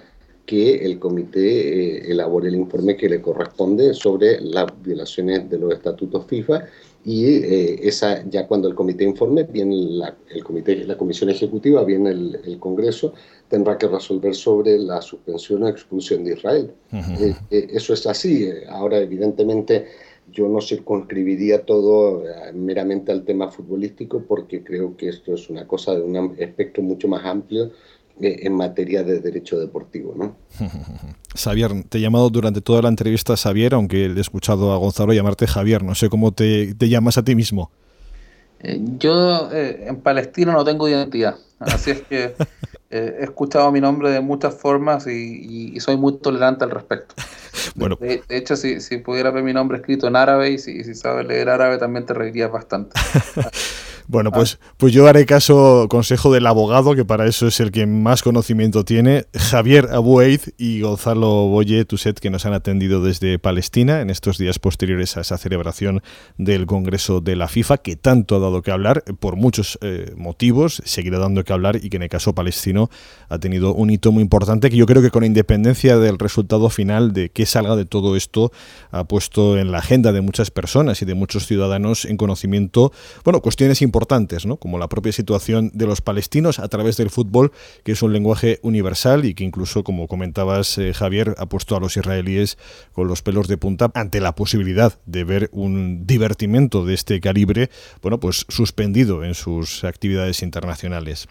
que el comité eh, elabore el informe que le corresponde sobre las violaciones de los estatutos FIFA y eh, esa ya cuando el comité informe, viene la, el comité, la comisión ejecutiva, viene el, Congreso, tendrá que resolver sobre la suspensión o expulsión de Israel. Eh, eh, eso es así. Ahora, evidentemente, yo no circunscribiría todo meramente al tema futbolístico porque creo que esto es una cosa de un espectro mucho más amplio en materia de derecho deportivo. ¿no? Xavier, te he llamado durante toda la entrevista Xavier, aunque he escuchado a Gonzalo llamarte Javier. No sé cómo te, llamas a ti mismo. Eh, yo eh, en Palestina no tengo identidad, así es que eh, he escuchado mi nombre de muchas formas y, soy muy tolerante al respecto. Bueno. De, hecho, si, pudiera ver mi nombre escrito en árabe y si, sabes leer árabe también te reirías bastante. Bueno, pues, pues yo haré caso, consejo del abogado, que para eso es el que más conocimiento tiene, Javier Abueid y Gonzalo Boye Tuset, que nos han atendido desde Palestina en estos días posteriores a esa celebración del Congreso de la FIFA, que tanto ha dado que hablar por muchos eh, motivos, seguirá dando que hablar y que en el caso palestino ha tenido un hito muy importante que yo creo que con independencia del resultado final de qué salga de todo esto, ha puesto en la agenda de muchas personas y de muchos ciudadanos en conocimiento, bueno, cuestiones importantes, ¿no? como la propia situación de los palestinos a través del fútbol, que es un lenguaje universal y que incluso, como comentabas, eh, Javier, ha puesto a los israelíes con los pelos de punta ante la posibilidad de ver un divertimento de este calibre, bueno, pues suspendido en sus actividades internacionales.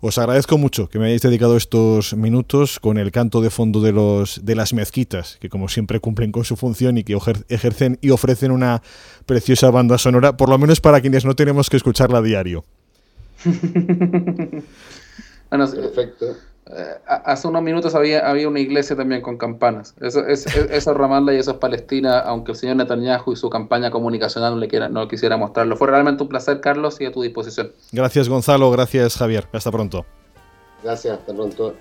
Os agradezco mucho que me hayáis dedicado estos minutos con el canto de fondo de, los, de las mezquitas, que como siempre cumplen con su función y que ejercen y ofrecen una preciosa banda sonora, por lo menos para quienes no tenemos que escucharla a diario. Perfecto. Eh, hace unos minutos había, había una iglesia también con campanas. Eso, es, eso es Ramallah y eso es Palestina, aunque el señor Netanyahu y su campaña comunicacional no le quiera, no quisiera mostrarlo. Fue realmente un placer, Carlos, y a tu disposición. Gracias, Gonzalo. Gracias, Javier. Hasta pronto. Gracias, hasta pronto.